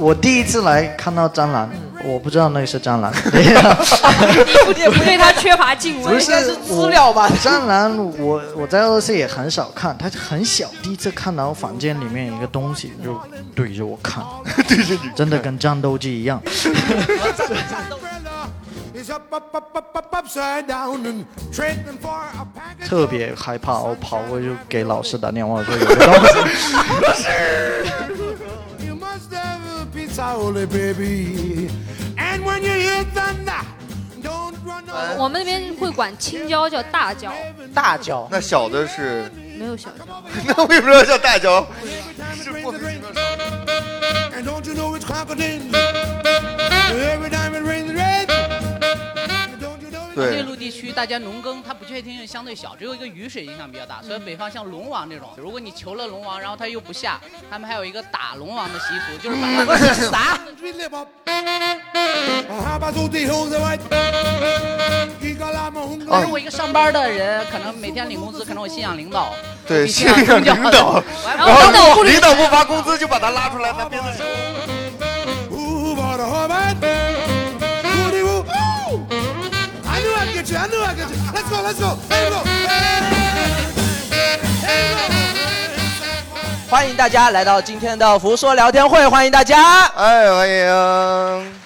我第一次来看到蟑螂，我不知道那是蟑螂。你不对他缺乏敬畏，不是资料吧？蟑螂，我我在俄罗斯也很少看，它很小。第一次看到房间里面一个东西，就对着我看，对着你，真的跟战斗机一样。特别害怕，我跑过去给老师打电话说有个东西。我们那边会管青椒叫大椒，大椒。那小的是？没有小椒。那为什么要叫大椒？是不？内陆地区大家农耕，它不确定性相对小，只有一个雨水影响比较大。所以北方像龙王这种，如果你求了龙王，然后他又不下，他们还有一个打龙王的习俗，就是把它撒。但是我一个上班的人，可能每天领工资，可能我信仰领导，对，信仰领导，然后领导不发工资就把他拉出来他鞭子 抽。Let's go, let's go, let's go. 欢迎大家来到今天的福说聊天会，欢迎大家，哎，欢迎。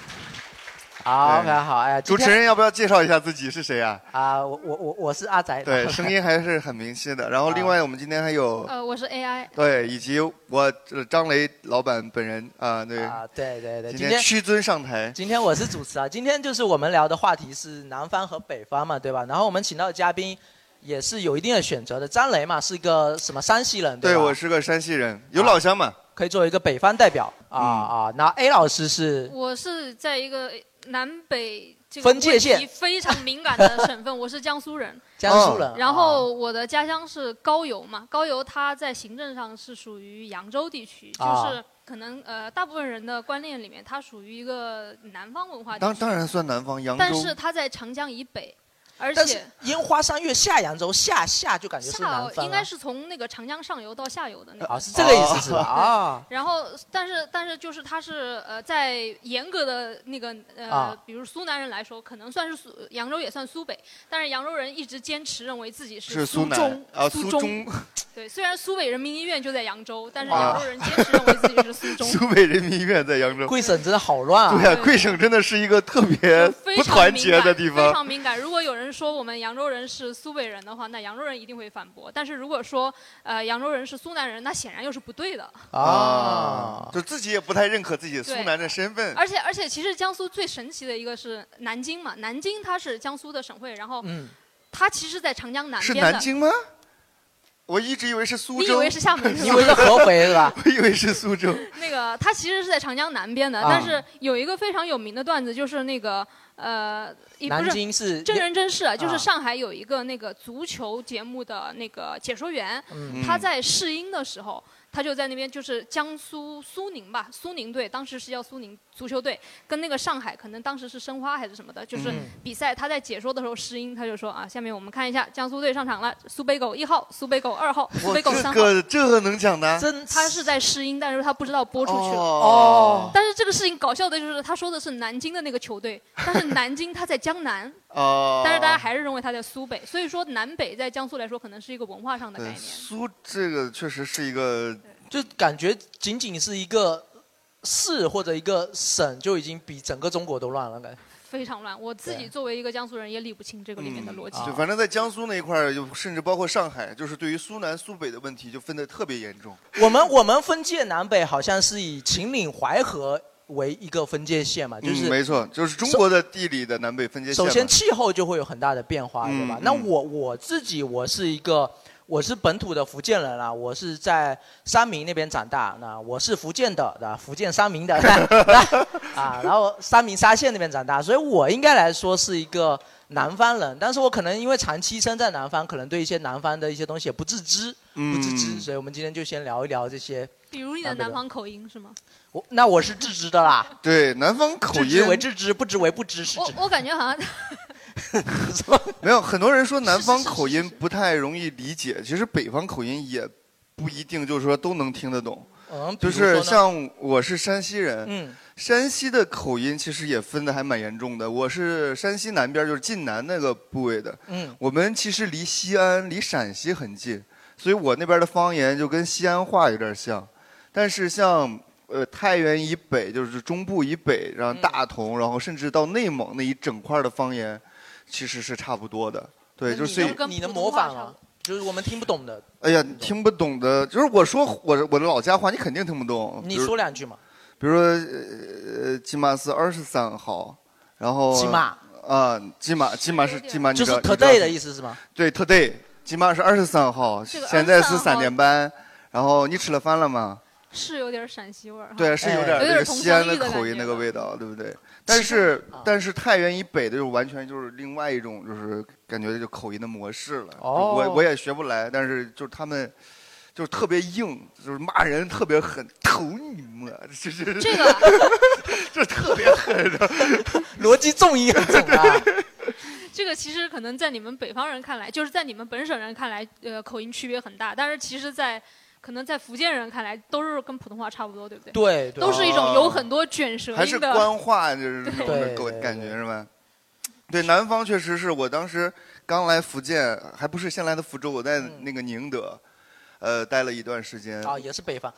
好，非常好，哎，主持人要不要介绍一下自己是谁啊？啊，我我我我是阿宅，对，声音还是很明晰的。然后另外我们今天还有，呃，我是 AI，对，以及我张雷老板本人啊，对，啊，对对对，今天屈尊上台。今天我是主持啊，今天就是我们聊的话题是南方和北方嘛，对吧？然后我们请到的嘉宾也是有一定的选择的，张雷嘛是一个什么山西人，对我是个山西人，有老乡嘛，可以作为一个北方代表啊啊。那 A 老师是，我是在一个。南北这个分界线非常敏感的省份，我是江苏人。江苏人。然后我的家乡是高邮嘛，高邮它在行政上是属于扬州地区，就是可能呃大部分人的观念里面，它属于一个南方文化。当当然算南方，扬州。但是它在长江以北。而且烟花三月下扬州，下下就感觉是南方。应该是从那个长江上游到下游的那个。啊，是这个意思是吧？啊。然后，但是但是就是它是呃，在严格的那个呃，比如苏南人来说，可能算是苏扬州也算苏北，但是扬州人一直坚持认为自己是苏中啊苏中。对，虽然苏北人民医院就在扬州，但是扬州人坚持认为自己是苏中。苏北人民医院在扬州。贵省真的好乱啊！对啊，贵省真的是一个特别不团结的地方。非常敏感。如果有人说我们扬州。人是苏北人的话，那扬州人一定会反驳。但是如果说呃扬州人是苏南人，那显然又是不对的啊，就自己也不太认可自己苏南的身份。而且而且，其实江苏最神奇的一个是南京嘛，南京它是江苏的省会，然后它其实，在长江南边的。是南京吗？我一直以为是苏州。你以为是厦门？你以为是合肥是吧？我以为是苏州。那个它其实是在长江南边的，但是有一个非常有名的段子，就是那个。呃，南京是真人真事，就是上海有一个那个足球节目的那个解说员，他在试音的时候。他就在那边，就是江苏苏宁吧，苏宁队当时是叫苏宁足球队，跟那个上海可能当时是申花还是什么的，就是比赛。他在解说的时候试音，他就说啊，下面我们看一下江苏队上场了，苏北狗一号，苏北狗二号，苏北狗三号。这个这个能讲的？真他是在试音，但是他不知道播出去了。哦。但是这个事情搞笑的就是他说的是南京的那个球队，但是南京他在江南。哦。但是大家还是认为它在苏北，所以说南北在江苏来说可能是一个文化上的概念。苏这个确实是一个。就感觉仅仅是一个市或者一个省，就已经比整个中国都乱了，感觉非常乱。我自己作为一个江苏人，也理不清这个里面的逻辑。就反正在江苏那一块儿，就甚至包括上海，就是对于苏南苏北的问题，就分得特别严重。我们我们分界南北，好像是以秦岭淮河为一个分界线嘛，就是没错，就是中国的地理的南北分界线。首先气候就会有很大的变化，对吧？那我我自己我是一个。我是本土的福建人啊，我是在三明那边长大，那我是福建的，对吧？福建三明的，啊，然后三明沙县那边长大，所以我应该来说是一个南方人，但是我可能因为长期生在南方，可能对一些南方的一些东西也不自知，不自知，所以我们今天就先聊一聊这些。比如你的南方口音是吗？我那我是自知的啦。对，南方口音。知为自知，不知为不知，是我我感觉好像。没有，很多人说南方口音不太容易理解，其实北方口音也不一定就是说都能听得懂。嗯，比就是如说呢像我是山西人，嗯山西的口音其实也分的还蛮严重的。我是山西南边，就是晋南那个部位的。嗯我们其实离西安、离陕西很近，所以我那边的方言就跟西安话有点像。但是像呃太原以北，就是中部以北，然后大同，然后甚至到内蒙那一整块的方言，其实是差不多的。对，就所以能你能模仿啊？就是我们听不懂的，哎呀，听不懂的，就是我说我我的老家话，你肯定听不懂。你说两句嘛。比如说，呃，今马是二十三号，然后啊，今马今马是今马，你就是 today 的意思是吗？对，today，今马是二十三号，现在是三点半，然后你吃了饭了吗？是有点陕西味儿哈。对，是有点有这个西安的口音那个味道，对不对？但是啊但是太原以北的就完全就是另外一种，就是感觉就口音的模式了。哦我我也学不来，但是就是他们。就是特别硬，就是骂人特别狠，头你妈！就是这个 就特别狠，逻辑重音很重啊。这个其实可能在你们北方人看来，就是在你们本省人看来，呃，口音区别很大。但是其实在，可能在福建人看来，都是跟普通话差不多，对不对？对对都是一种有很多卷舌音的还是。官话，就是那种对的感觉是吧？对，南方确实是我当时刚来福建，还不是先来的福州，我在那个宁德，呃，待了一段时间，啊，也是北方。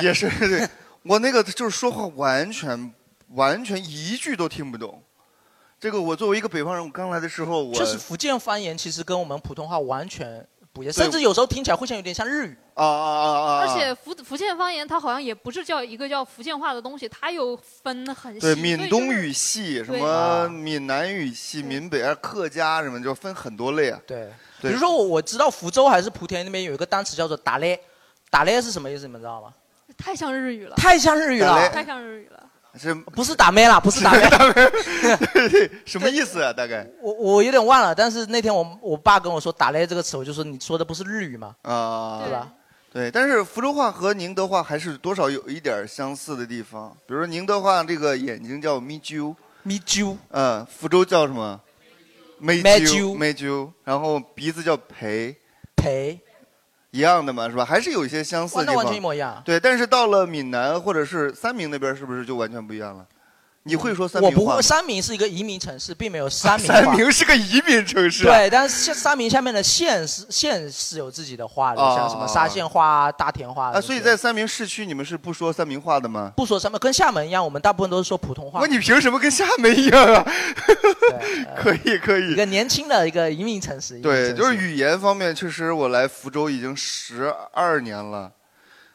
也是对，我那个就是说话完全完全一句都听不懂。这个我作为一个北方人，我刚来的时候，我确实，福建方言其实跟我们普通话完全不一样，甚至有时候听起来会像有点像日语。啊啊啊啊！而且福福建方言它好像也不是叫一个叫福建话的东西，它有分很细。对闽东语系、什么啊闽南语系、闽北啊、客家什么，就分很多类啊。对，对比如说我我知道福州还是莆田那边有一个单词叫做打咧，打咧是什么意思？你们知道吗？太像日语了，太像日语了，太像日语了。是不是打咩啦，不是打咩。什么意思啊？大概我我有点忘了，但是那天我我爸跟我说“打咧”这个词，我就说你说的不是日语吗？啊，对吧？对，但是福州话和宁德话还是多少有一点相似的地方。比如说宁德话这个眼睛叫咪啾，咪啾，嗯，福州叫什么？眉啾眉啾，然后鼻子叫培，培，一样的嘛，是吧？还是有一些相似，的地方。对，但是到了闽南或者是三明那边，是不是就完全不一样了？你会说三明话吗？我不会，三明是一个移民城市，并没有三明话。三明是个移民城市、啊。对，但是三明下面的县是县是有自己的话的，哦像什么沙县话啊、大田话啊，所以在三明市区，你们是不说三明话的吗？不说三明，跟厦门一样，我们大部分都是说普通话那。你凭什么跟厦门一样啊？可以，可以一。个年轻的一个移民城市。移民对，城市就是语言方面，确实我来福州已经十二年了，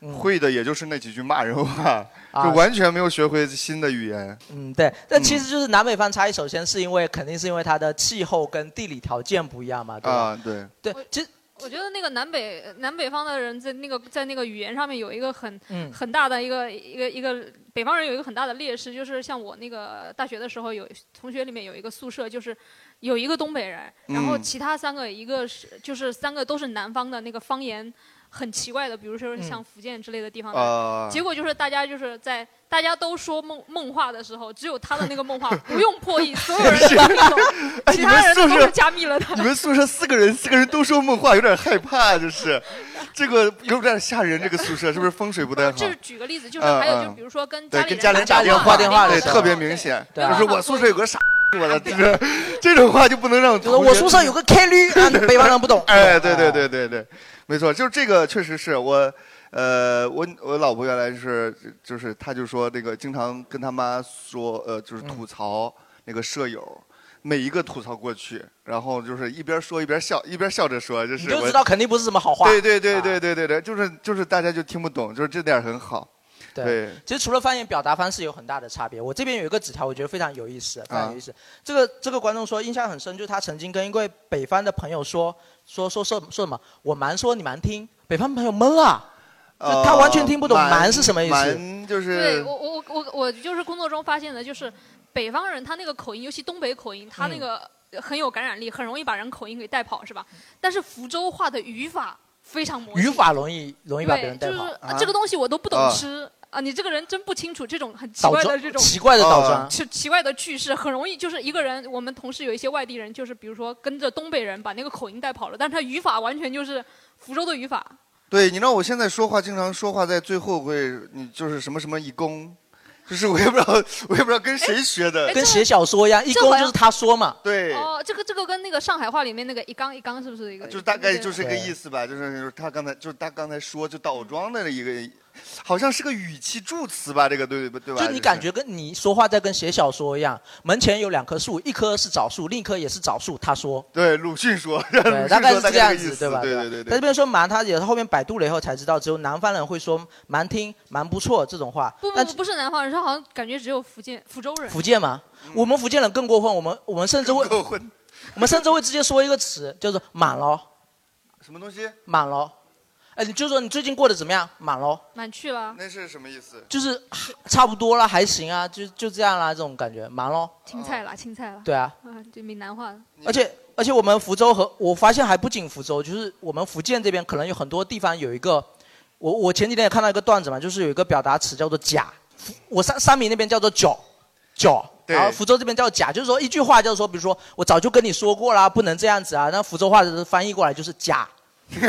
嗯会的也就是那几句骂人话，啊就完全没有学会新的语言。嗯，对，那其实就是南北方差异，首先是因为肯定是因为它的气候跟地理条件不一样嘛，对吧？啊，对，对，其实我觉得那个南北南北方的人在那个在那个语言上面有一个很、嗯很大的一个一个一个北方人有一个很大的劣势，就是像我那个大学的时候有同学里面有一个宿舍，就是有一个东北人，然后嗯其他三个一个是就是三个都是南方的那个方言很奇怪的，比如说嗯像福建之类的地方结果就是大家就是在大家都说梦梦话的时候，只有他的那个梦话不用破译，所有人都听懂，哎其他人都是加密了的。你们宿舍四个人，四个人都说梦话，有点害怕，就是这个有点吓人。这个宿舍是不是风水不太好？就是举个例子，就是嗯还有嗯就比如说跟对，家里跟家人打电话电话对，特别明显。对就是我宿舍有个傻，我的这这种话就不能让就是我宿舍有个 K 驴，啊北方人不懂。哎，对对对对对，没错，就是这个确实是我，呃，我我老婆原来是就是她就说那个经常跟她妈说，呃，就是吐槽那个舍友。每一个吐槽过去，然后就是一边说一边笑，一边笑着说，就是你就我知道肯定不是什么好话。对对对啊对对对对，就是就是大家就听不懂，就是这点儿很好。对对，其实除了方言表达方式有很大的差别，我这边有一个纸条，我觉得非常有意思，非常啊有意思。这个这个观众说印象很深，就是他曾经跟一位北方的朋友说说说说说什么，我蛮说你蛮听，北方朋友懵了，就他完全听不懂呃蛮是什么意思。蛮就是对我我我我我就是工作中发现的，就是北方人他那个口音，尤其东北口音，他那个很有感染力，很容易把人口音给带跑，是吧？但是福州话的语法非常模糊，语法容易容易把别，人带跑就是，这个东西我都不懂啊吃啊，你这个人真不清楚这种很奇怪的这种。奇怪的倒啊装。奇奇怪的句式很容易，就是一个人，我们同事有一些外地人，就是比如说跟着东北人把那个口音带跑了，但是他语法完全就是福州的语法，对，你知道我现在说话经常说话在最后会，你就是什么什么一公，就是我也不知道，我也不知道跟谁学的。跟写小说一样，一公就是他说嘛。对。哦，这个这个跟那个上海话里面那个一缸一缸是不是一个？就大概就是个意思吧，就是就是他刚才就是他刚才说就倒装的一个。好像是个语气助词吧，这个对不对吧？就你感觉跟你说话在跟写小说一样。门前有两棵树，一棵是枣树，另一棵也是枣树。他说，对，鲁迅说，对，大概是这样子，对吧？对对对。在这边说蛮，他也是后面百度了以后才知道，只有南方人会说蛮听蛮不错这种话。不不不，不是南方人，他好像感觉只有福建福州人。福建吗？我们福建人更过分，我们我们甚至会，我们甚至会直接说一个词，叫做满了。什么东西？满了。哎，你就说你最近过得怎么样？满喽？满去了。那是什么意思？就是差不多了，还行啊，就就这样啦，这种感觉，满喽。青菜啦，青菜啦。对啊。啊，就闽南话。而且而且我们福州和我发现还不仅福州，就是我们福建这边可能有很多地方有一个，我我前几天也看到一个段子嘛，就是有一个表达词叫做假，我三三明那边叫做脚，脚，然后福州这边叫假，就是说一句话就是说，比如说我早就跟你说过啦，不能这样子啊，那福州话就是翻译过来就是假。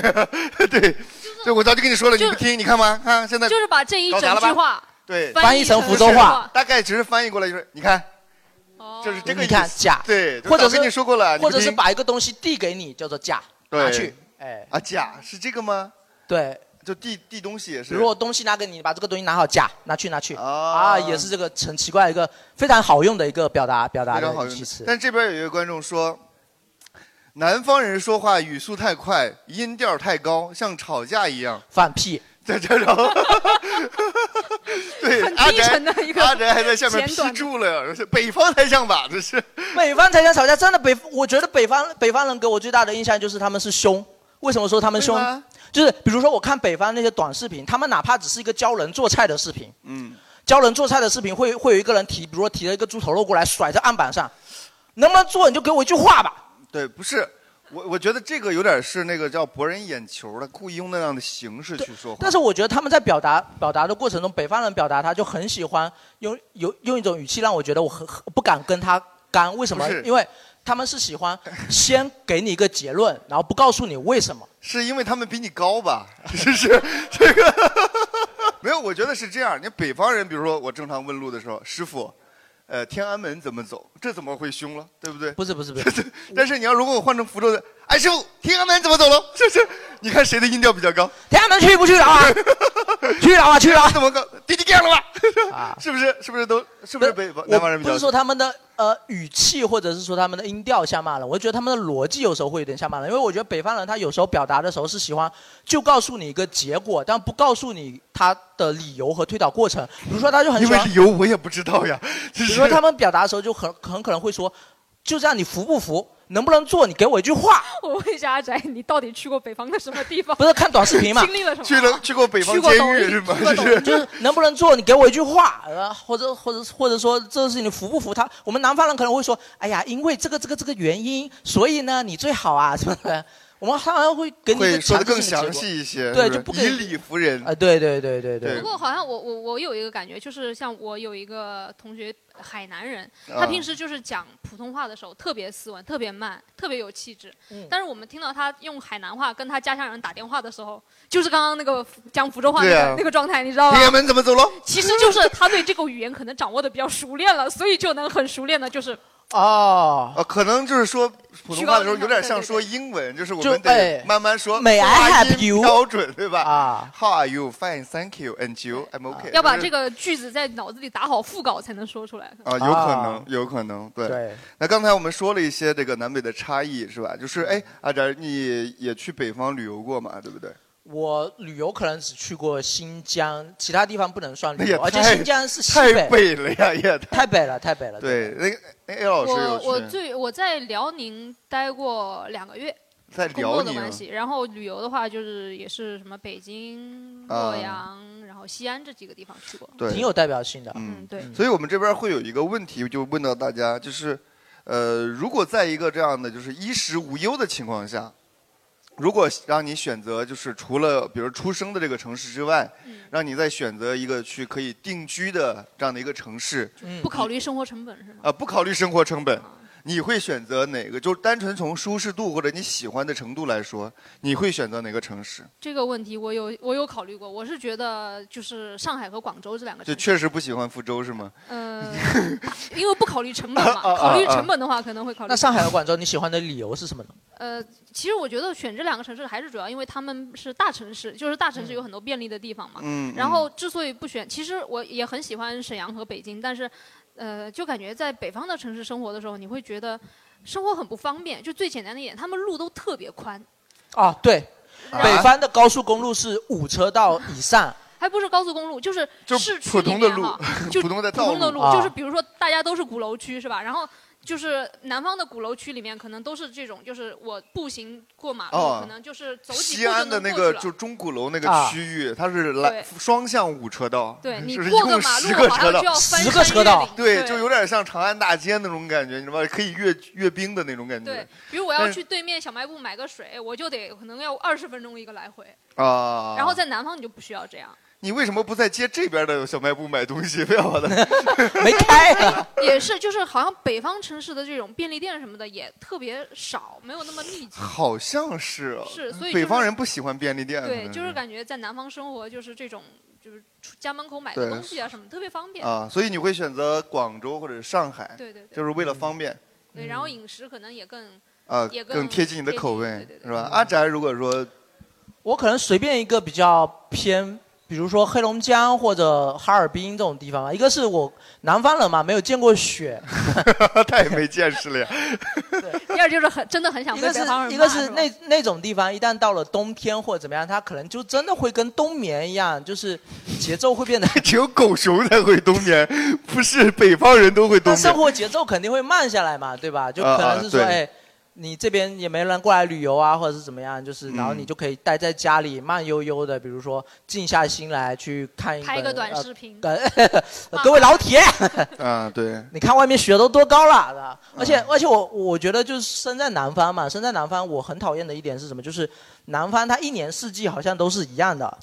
对，就我早就跟你说了，你不听，你看吗？看现在就是把这一整句话对。翻译成福州话，大概只是翻译过来就是你看，就是这个你看假。对，或者是跟你说过了，或者是把一个东西递给你叫做假拿去，哎。啊假是这个吗？对，就递递东西也是。如果东西拿给你，把这个东西拿好，假拿去拿去。啊，也是这个很奇怪一个非常好用的一个表达表达的。语气词。但这边有一个观众说。南方人说话语速太快，音调太高，像吵架一样。放屁，在这种。对，阿宅，阿宅还在下面批注了，是北方才像吧？这是。北方才像吵架，真的北，我觉得北方北方人给我最大的印象就是他们是凶。为什么说他们凶？就是比如说我看北方那些短视频，他们哪怕只是一个教人做菜的视频，嗯，教人做菜的视频会会有一个人提，比如说提了一个猪头肉过来甩在案板上，能不能做你就给我一句话吧。对，不是，我我觉得这个有点是那个叫博人眼球的，故意用那样的形式去说话。但是我觉得他们在表达表达的过程中，北方人表达他就很喜欢用有用一种语气让我觉得我很不敢跟他干。为什么？因为他们是喜欢先给你一个结论，然后不告诉你为什么。是因为他们比你高吧？是是这个 没有，我觉得是这样。你北方人，比如说我正常问路的时候，师傅。呃，天安门怎么走？这怎么会凶了？对不对？不是不是不是。但是你要如果我换成福州的，哎师傅，天安门怎么走喽？这是，你看谁的音调比较高？天安门去不去了啊？去了啊去了。怎么高？弟弟干了吧？啊，是不是？是不是都？是不是北方南方人比较？不是说他们的呃语气，或者是说他们的音调像骂人，我觉得他们的逻辑有时候会有点像骂人，因为我觉得北方人他有时候表达的时候是喜欢就告诉你一个结果，但不告诉你他的理由和推导过程。比如说他就很喜欢。因为理由我也不知道呀。比如说他们表达的时候就很很可能会说，就这样你服不服？能不能做？你给我一句话。我问一下阿宅，你到底去过北方的什么地方？不是看短视频嘛？经历了什么？去了去过北方监狱是吗？就是能不能做？你给我一句话，呃或者或者或者说这个事情你服不服他？我们南方人可能会说，哎呀，因为这个这个这个原因，所以呢你最好啊什么的。我们好像会给你说的更详细一些，对，就不以理服人啊，对对对对对。不过好像我我我有一个感觉，就是像我有一个同学，海南人，他平时就是讲普通话的时候特别斯文，特别慢，特别有气质。嗯。但是我们听到他用海南话跟他家乡人打电话的时候，就是刚刚那个讲福州话那个那个状态，你知道吗？天安门怎么走了？其实就是他对这个语言可能掌握的比较熟练了，所以就能很熟练的，就是。哦，呃，可能就是说普通话的时候有点像说英文，就是我们得慢慢说，美 I have you 标准对吧？啊，How are you? Fine, thank you. And you? I'm OK. 要把这个句子在脑子里打好腹稿才能说出来。啊，有可能，有可能，对。那刚才我们说了一些这个南北的差异，是吧？就是哎，阿哲，你也去北方旅游过嘛？对不对？我旅游可能只去过新疆，其他地方不能算旅游，而且新疆是西北。太北了呀，也太北了，太北了。对，那个那 A 老师我我最我在辽宁待过两个月，在辽宁。然后旅游的话，就是也是什么北京、洛阳，然后西安这几个地方去过，挺有代表性的。嗯，对。所以我们这边会有一个问题，就问到大家，就是，呃，如果在一个这样的就是衣食无忧的情况下。如果让你选择，就是除了比如出生的这个城市之外，让你再选择一个去可以定居的这样的一个城市，不考虑生活成本是吗？啊，不考虑生活成本，你会选择哪个？就单纯从舒适度或者你喜欢的程度来说，你会选择哪个城市？这个问题我有我有考虑过，我是觉得就是上海和广州这两个城市。就确实不喜欢福州是吗？嗯，因为不考虑成本嘛，考虑成本的话可能会考虑。那上海和广州你喜欢的理由是什么呢？呃，其实我觉得选这两个城市还是主要因为他们是大城市，就是大城市有很多便利的地方嘛。嗯。然后之所以不选，其实我也很喜欢沈阳和北京，但是。呃，就感觉在北方的城市生活的时候，你会觉得生活很不方便。就最简单的一点，他们路都特别宽。啊，对，北方的高速公路是五车道以上。还不是高速公路，就是市区普通的路，就普通的普通的路，就是比如说大家都是鼓楼区，是吧？然后。就是南方的鼓楼区里面，可能都是这种，就是我步行过马路，可能就是走几步就西安的那个就钟鼓楼那个区域，它是来双向五车道，对你过个马路好像就要十个车道，对，就有点像长安大街那种感觉，你知道吗？可以阅阅兵的那种感觉。对，比如我要去对面小卖部买个水，我就得可能要二十分钟一个来回。啊。然后在南方你就不需要这样。你为什么不在街这边的小卖部买东西？非要把它 没开。也是，就是好像北方城市的这种便利店什么的也特别少，没有那么密集。好像是。是，所以北方人不喜欢便利店。对，就是感觉在南方生活就是这种，就是家门口买个东西啊什么特别方便。啊，所以你会选择广州或者上海？对对。就是为了方便。对，然后饮食可能也更啊，也更贴近你的口味，是吧？阿宅如果说，我可能随便一个比较偏。比如说黑龙江或者哈尔滨这种地方啊，一个是我南方人嘛，没有见过雪，太没见识了呀。第二就是很真的很想。一个是一个是那那种地方，一旦到了冬天或者怎么样，它可能就真的会跟冬眠一样，就是节奏会变得。只有狗熊才会冬眠，不是北方人都会冬眠。生活节奏肯定会慢下来嘛，对吧？就可能是说，哎。你这边也没人过来旅游啊，或者是怎么样，就是然后你就可以待在家里慢悠悠的，比如说静下心来去看一拍个短视频。各位老铁，啊对，你看外面雪都多高了，而且而且我我觉得就是生在南方嘛，生在南方我很讨厌的一点是什么？就是南方它一年四季好像都是一样的，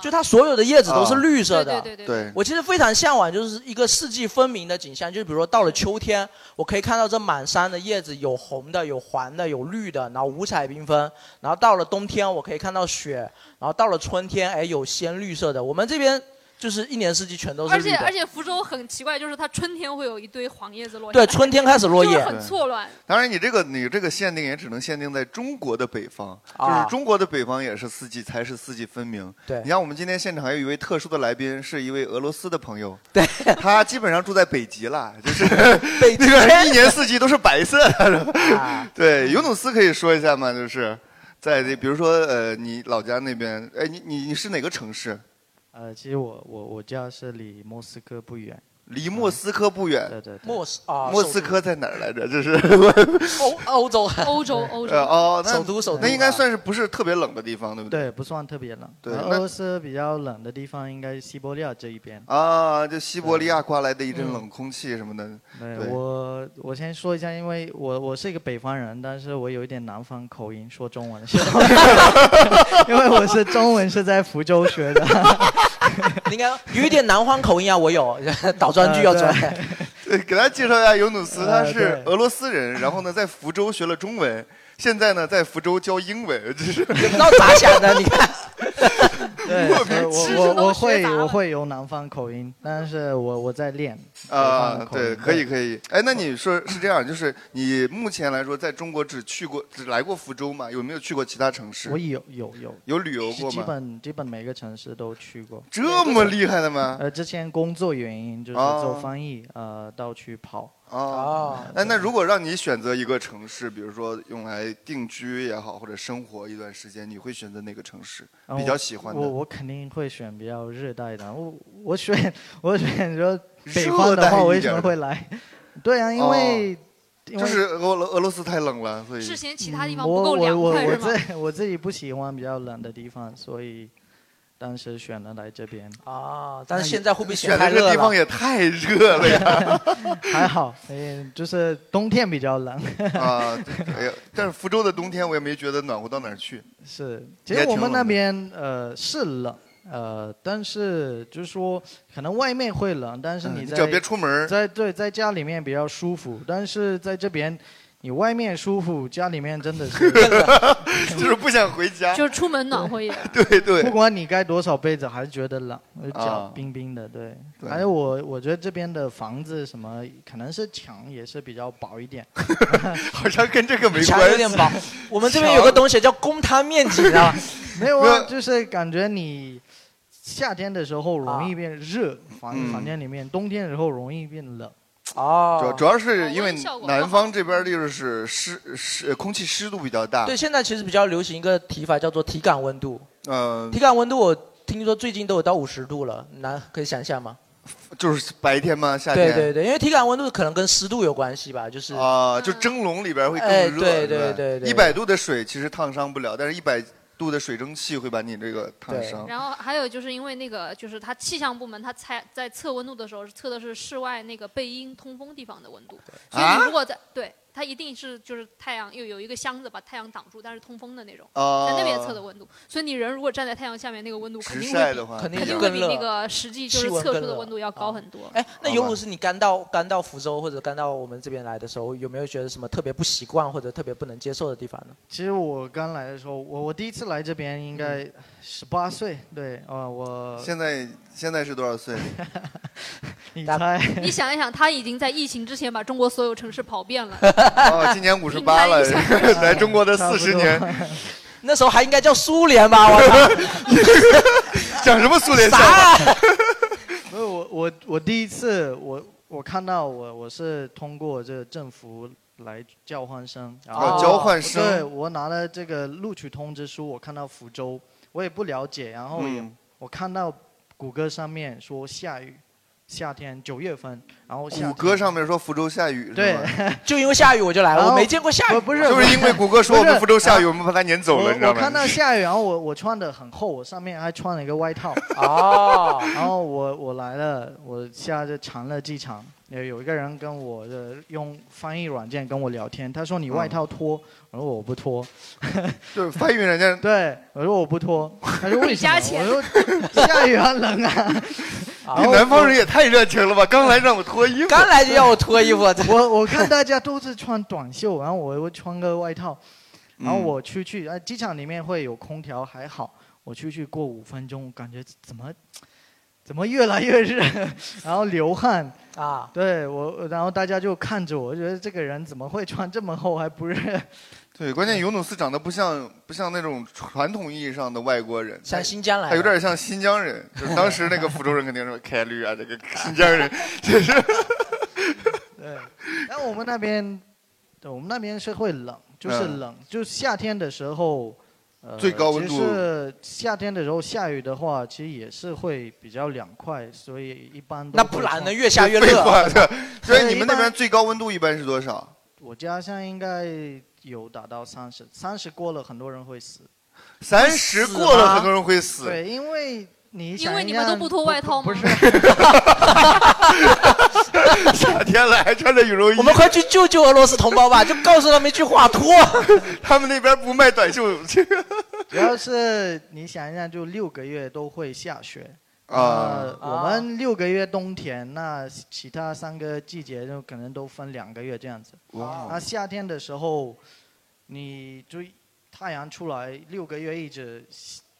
就它所有的叶子都是绿色的。对对对。我其实非常向往就是一个四季分明的景象，就是比如说到了秋天，我可以看到这满山的叶子有红的有。黄的有绿的，然后五彩缤纷。然后到了冬天，我可以看到雪。然后到了春天，哎，有鲜绿色的。我们这边。就是一年四季全都是而且而且福州很奇怪，就是它春天会有一堆黄叶子落。对，春天开始落叶，很错乱。当然，你这个你这个限定也只能限定在中国的北方，就是中国的北方也是四季才是四季分明。对，你像我们今天现场还有一位特殊的来宾，是一位俄罗斯的朋友。对，他基本上住在北极了，就是北极一年四季都是白色的。对，尤努斯可以说一下吗？就是在这，比如说呃，你老家那边，哎，你你你是哪个城市？呃，其实我我我家是离莫斯科不远。离莫斯科不远，对对，莫斯啊，莫斯科在哪儿来着？这是欧 欧洲，欧洲欧洲哦，首都首都，那应该算是不是特别冷的地方，对不对？对，不算特别冷。对，俄罗斯比较冷的地方应该是西伯利亚这一边。啊，就西伯利亚刮来的一阵冷空气什么的。对，我我先说一下，因为我我是一个北方人，但是我有一点南方口音，说中文，因为我是中文是在福州学的。应该有一点南方口音啊，我有 倒装句要转。对，给大家介绍一下尤努斯，他是俄罗斯人，然后呢在福州学了中文，现在呢在福州教英文，这是也不知道咋想的，你看。对，我我我会我会有南方口音，但是我我在练。啊，对，可以可以。哎，那你说是这样，就是你目前来说在中国只去过只来过福州吗？有没有去过其他城市？我有有有有旅游过吗？基本基本每个城市都去过。这么厉害的吗？呃，之前工作原因就是做翻译，呃，到处跑。哦，哎，那如果让你选择一个城市，比如说用来定居也好，或者生活一段时间，你会选择哪个城市？比较喜欢的？我我肯定会选比较热带的。我我选我选择北方的话，为什么会来？对啊，因为就是俄俄罗斯太冷了，所以之前其他地方不够凉快是吗？我我我我自己不喜欢比较冷的地方，所以。当时选了来这边啊，但是现在会不会选的这地方也太热了呀？还好，哎，就是冬天比较冷啊。哎呀，但是福州的冬天我也没觉得暖和到哪儿去。是，其实我们那边呃是冷，呃，但是就是说，可能外面会冷，但是你在、嗯你只要别出门在对，在家里面比较舒服，但是在这边。你外面舒服，家里面真的是，就是不想回家。就是出门暖和一点。对对不管你盖多少被子，还是觉得冷，脚啊冰冰的。对，对还有我，我觉得这边的房子什么，可能是墙也是比较薄一点。好像跟这个没关系。有点薄。我们这边有个东西叫公摊面积，你知道吗？没有啊，就是感觉你夏天的时候容易变热，房嗯房间里面；冬天的时候容易变冷。哦主要主要是因为南方这边就是湿湿空气湿度比较大。对，现在其实比较流行一个提法叫做体感温度。嗯体，感温度我听说最近都有到五十度了，那可以想象吗？就是白天吗？夏天。对对对，因为体感温度可能跟湿度有关系吧，就是啊，就蒸笼里边会更哎热。对对对对一百度的水其实烫伤不了，但是一百度的水蒸气会把你这个烫伤。然后还有就是因为那个，就是它气象部门它测在测温度的时候，测的是室外那个背阴通风地方的温度，所以如果在对它一定是就是太阳又有一个箱子把太阳挡住，但是通风的那种，哦。在那边测的温度，所以你人如果站在太阳下面，那个温度肯直定会比晒的话，肯定肯定就更热会比那个实际就气是测温更热出的温度要高很多。哎，那尤鲁是你刚到刚到福州或者刚到我们这边来的时候，有没有觉得什么特别不习惯或者特别不能接受的地方呢？其实我刚来的时候，我我第一次来这边应该十八岁，对，呃，我现在现在是多少岁？你猜？你想一想，他已经在疫情之前把中国所有城市跑遍了，哦，今年五十八了，来中国的四十年，那时候还应该叫苏联吧？我操！讲什么苏联笑话？啥？没有我我我第一次我我看到我我是通过这个政府来交换生，然后哦，交换生对，我拿了这个录取通知书，我看到福州，我也不了解，然后也、嗯我看到谷歌上面说下雨，夏天九月份，然后谷歌上面说福州下雨，对是吗，就因为下雨我就来了，我没见过下雨。不不是 就是因为谷歌说我们福州下雨，我们把它撵走了，我你知道吗？我看到下雨，然后我我穿的很厚，我上面还穿了一个外套，哦，然后我我来了，我下这长乐机场，有有一个人跟我的用翻译软件跟我聊天，他说你外套脱，我说我不脱，就是翻译软件，对，我说我不脱，他说为什么？我说下雨啊冷啊，你南方人也太热情了吧！刚来让我脱衣服，刚来就要我脱衣服，这我我看大家都是穿短袖，然后我我穿个外套，然后嗯我出去，啊，机场里面会有空调，还好，我出去过五分钟，感觉怎么怎么越来越热，然后流汗，啊，对我，然后大家就看着我，觉得这个人怎么会穿这么厚还不热？对，关键尤努斯长得不像不像那种传统意义上的外国人，像新疆来他的，有点像新疆人，就是当时那个福州人肯定说 开绿啊，这个新疆人，就是对，然后我们那边，对我们那边是会冷，就是嗯冷，就夏天的时候。呃最高温度其实夏天的时候下雨的话，其实也是会比较凉快，所以一般都那不然呢？越下越废热。所以你们那边最高温度一般是多少？我家现在应该有达到三十，三十过了很多人会死。三十过了，很多人会死。对，因为你想因为你一下们都不脱外套吗不是，夏天了还穿着羽绒衣我，们快去救救俄罗斯同胞吧！就告诉他们一句话：脱。他们那边不卖短袖 主要是你想一下，就六个月都会下雪。啊。呃，我们六个月冬天，那其他三个季节就可能都分两个月这样子。哇那夏天的时候，你就太阳出来，六个月一直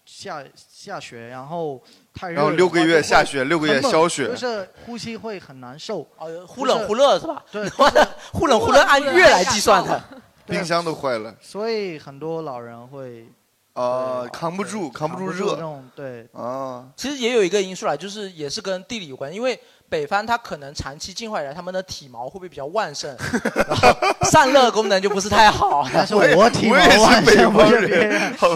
下下雪，然后太热的话就会很冷，然后六个月下雪，六个月消雪就，是呼吸会很难受。哦，忽冷忽热是吧？对，忽冷忽热按月来计算的。冰箱都坏了所以很多老人会啊，扛不住，扛不住这热种对。啊。其实也有一个因素啦，就是也是跟地理有关，因为北方它可能长期进化以来，它们的体毛会不会比较旺盛，然后散热功能就不是太好。但是我体毛我也是北完全不方是别人人。好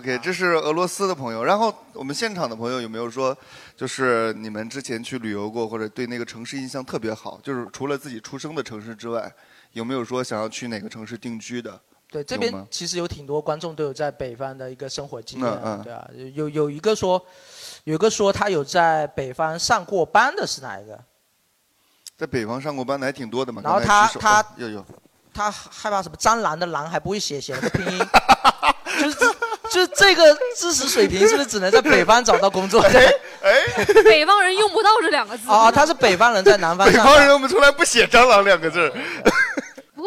，OK，这是俄罗斯的朋友。然后我们现场的朋友有没有说，就是你们之前去旅游过，或者对那个城市印象特别好？就是除了自己出生的城市之外，有没有说想要去哪个城市定居的？对，这边其实有挺多观众都有在北方的一个生活经验，嗯嗯对啊，有有一个说，有一个说他有在北方上过班的是哪一个？在北方上过班的还挺多的嘛。然后他他哦有有他害怕什么？蟑螂的螂还不会写，写了个拼音，就是就这个知识水平是不是只能在北方找到工作？哎 北方人用不到这两个字啊，他是北方人在南方北。方人我们从来不写蟑螂两个字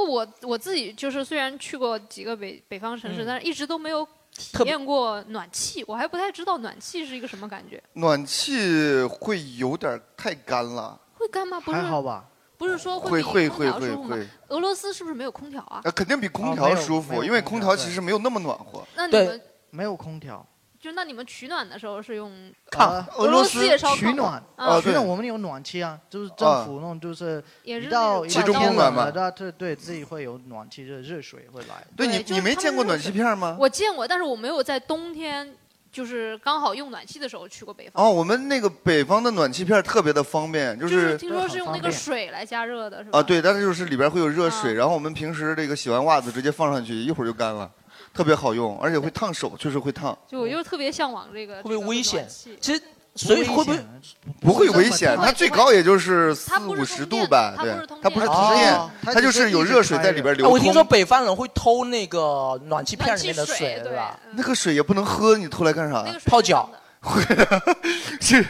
过我我自己就是虽然去过几个北北方城市，嗯但是一直都没有体验过暖气，我还不太知道暖气是一个什么感觉。暖气会有点太干了，会干吗？不是还好吧？不是说会比空会会会调舒服吗会？俄罗斯是不是没有空调啊？那肯定比空调舒服，因为空调其实没有那么暖和。那你们没有空调。就那你们取暖的时候是用呃俄罗斯也烧炕取暖啊取暖我们有暖气啊，就是政府弄，就是也是集中供暖嘛，对对对，自己会有暖气，就是热水会来。对你你没见过暖气片吗？我见过，但是我没有在冬天就是刚好用暖气的时候去过北方。哦，我们那个北方的暖气片特别的方便，就就是是听说是用那个水来加热的，是吧？啊，对，但是就是里边会有热啊水，然后我们平时这个洗完袜子直接放上去，一会儿就干了，特别好用，而且会烫手，确实会烫。就我就特别向往这个。会不会危险其实所以会不会不会危险，它最高也就是四五十度吧，它不对是通，它不是电通电哦，它就是有热水在里边流啊我听说。北方人会偷那个暖气片里面的水对吧？那个水也不能喝，你偷来干啥？泡脚。是，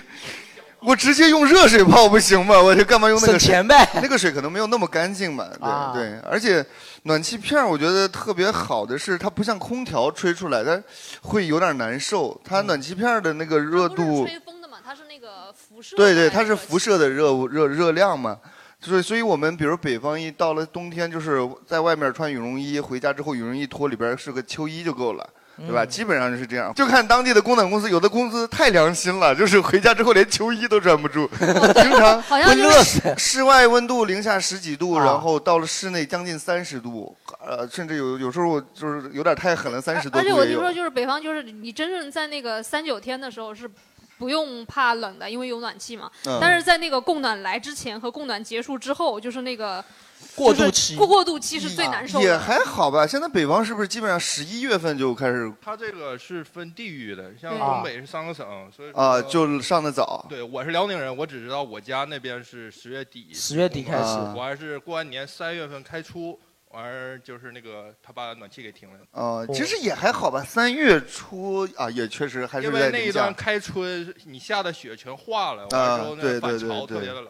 我直接用热水泡不行吗？我就干嘛用那个水省钱呗那个水可能没有那么干净嘛，对、啊对。而且暖气片儿我觉得特别好的是，它不像空调吹出来，它会有点难受。它暖气片儿的那个热度，吹风的嘛，它是那个辐射。对对，它是辐射的热热热量嘛。所以，所以我们比如北方一到了冬天，就是在外面穿羽绒衣，回家之后羽绒衣脱，里边是个秋衣就够了。对吧？嗯基本上就是这样，就看当地的供暖公司，有的公司太良心了，就是回家之后连秋衣都穿不住，经常好像就是会热死。室外温度零下十几度，啊然后到了室内将近三十度，呃，甚至有有时候就是有点太狠了，三十多而度也有。且我听说，就是北方，就是你真正在那个三九天的时候是不用怕冷的，因为有暖气嘛。嗯但是在那个供暖来之前和供暖结束之后，就是那个过渡期过过渡期是最难受的。也还好吧。现在北方是不是基本上十一月份就开始它这个是分地域的，像东北是三个省，所以说啊，就上的早？对，我是辽宁人，我只知道我家那边是十月底，10月底开始啊我还是过完年三月份开出，完儿就是那个他把暖气给停了。呃，其实也还好吧。三月初啊，也确实还是因为那一。段开春，你下的雪全化了，完之后那反对对对潮特别的冷。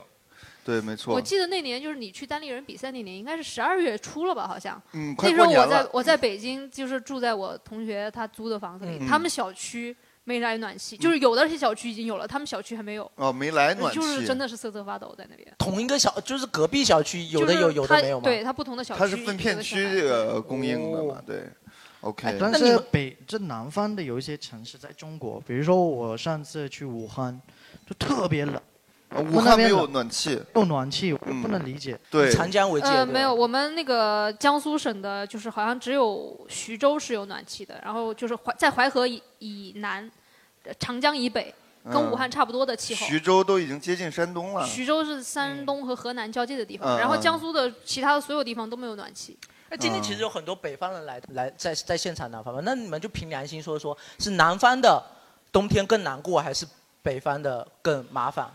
对，没错我。记得那年就是你去单立人比赛那年，应该是十二月初了吧？好像。嗯，那时候我在。我在北京，就是住在我同学他租的房子里，嗯他们小区没来暖气，就是有的些小区已经有了，他们小区还没有。哦，没来暖气。就是真的是瑟瑟发抖在那边。同一个小就是隔壁小区有的有有的没有吗？对，它不同的小区。它是分片区这个供应的嘛？对。OK，哎但是北这南方的有一些城市在中国，比如说我上次去武汉，就特别冷。武汉没有暖气，有暖气，我不能理解。对长江为界。呃，没有，我们那个江苏省的，就是好像只有徐州是有暖气的，然后就是淮在淮河以以南，呃长江以北，跟嗯武汉差不多的气候。徐州都已经接近山东了。徐州是山东和河南交界的地嗯方，然后嗯江苏的其他的所有地方都没有暖气。那今天其实有很多北方人来来在在现场南方嘛，那你们就凭良心说说，是南方的冬天更难过，还是北方的更麻烦？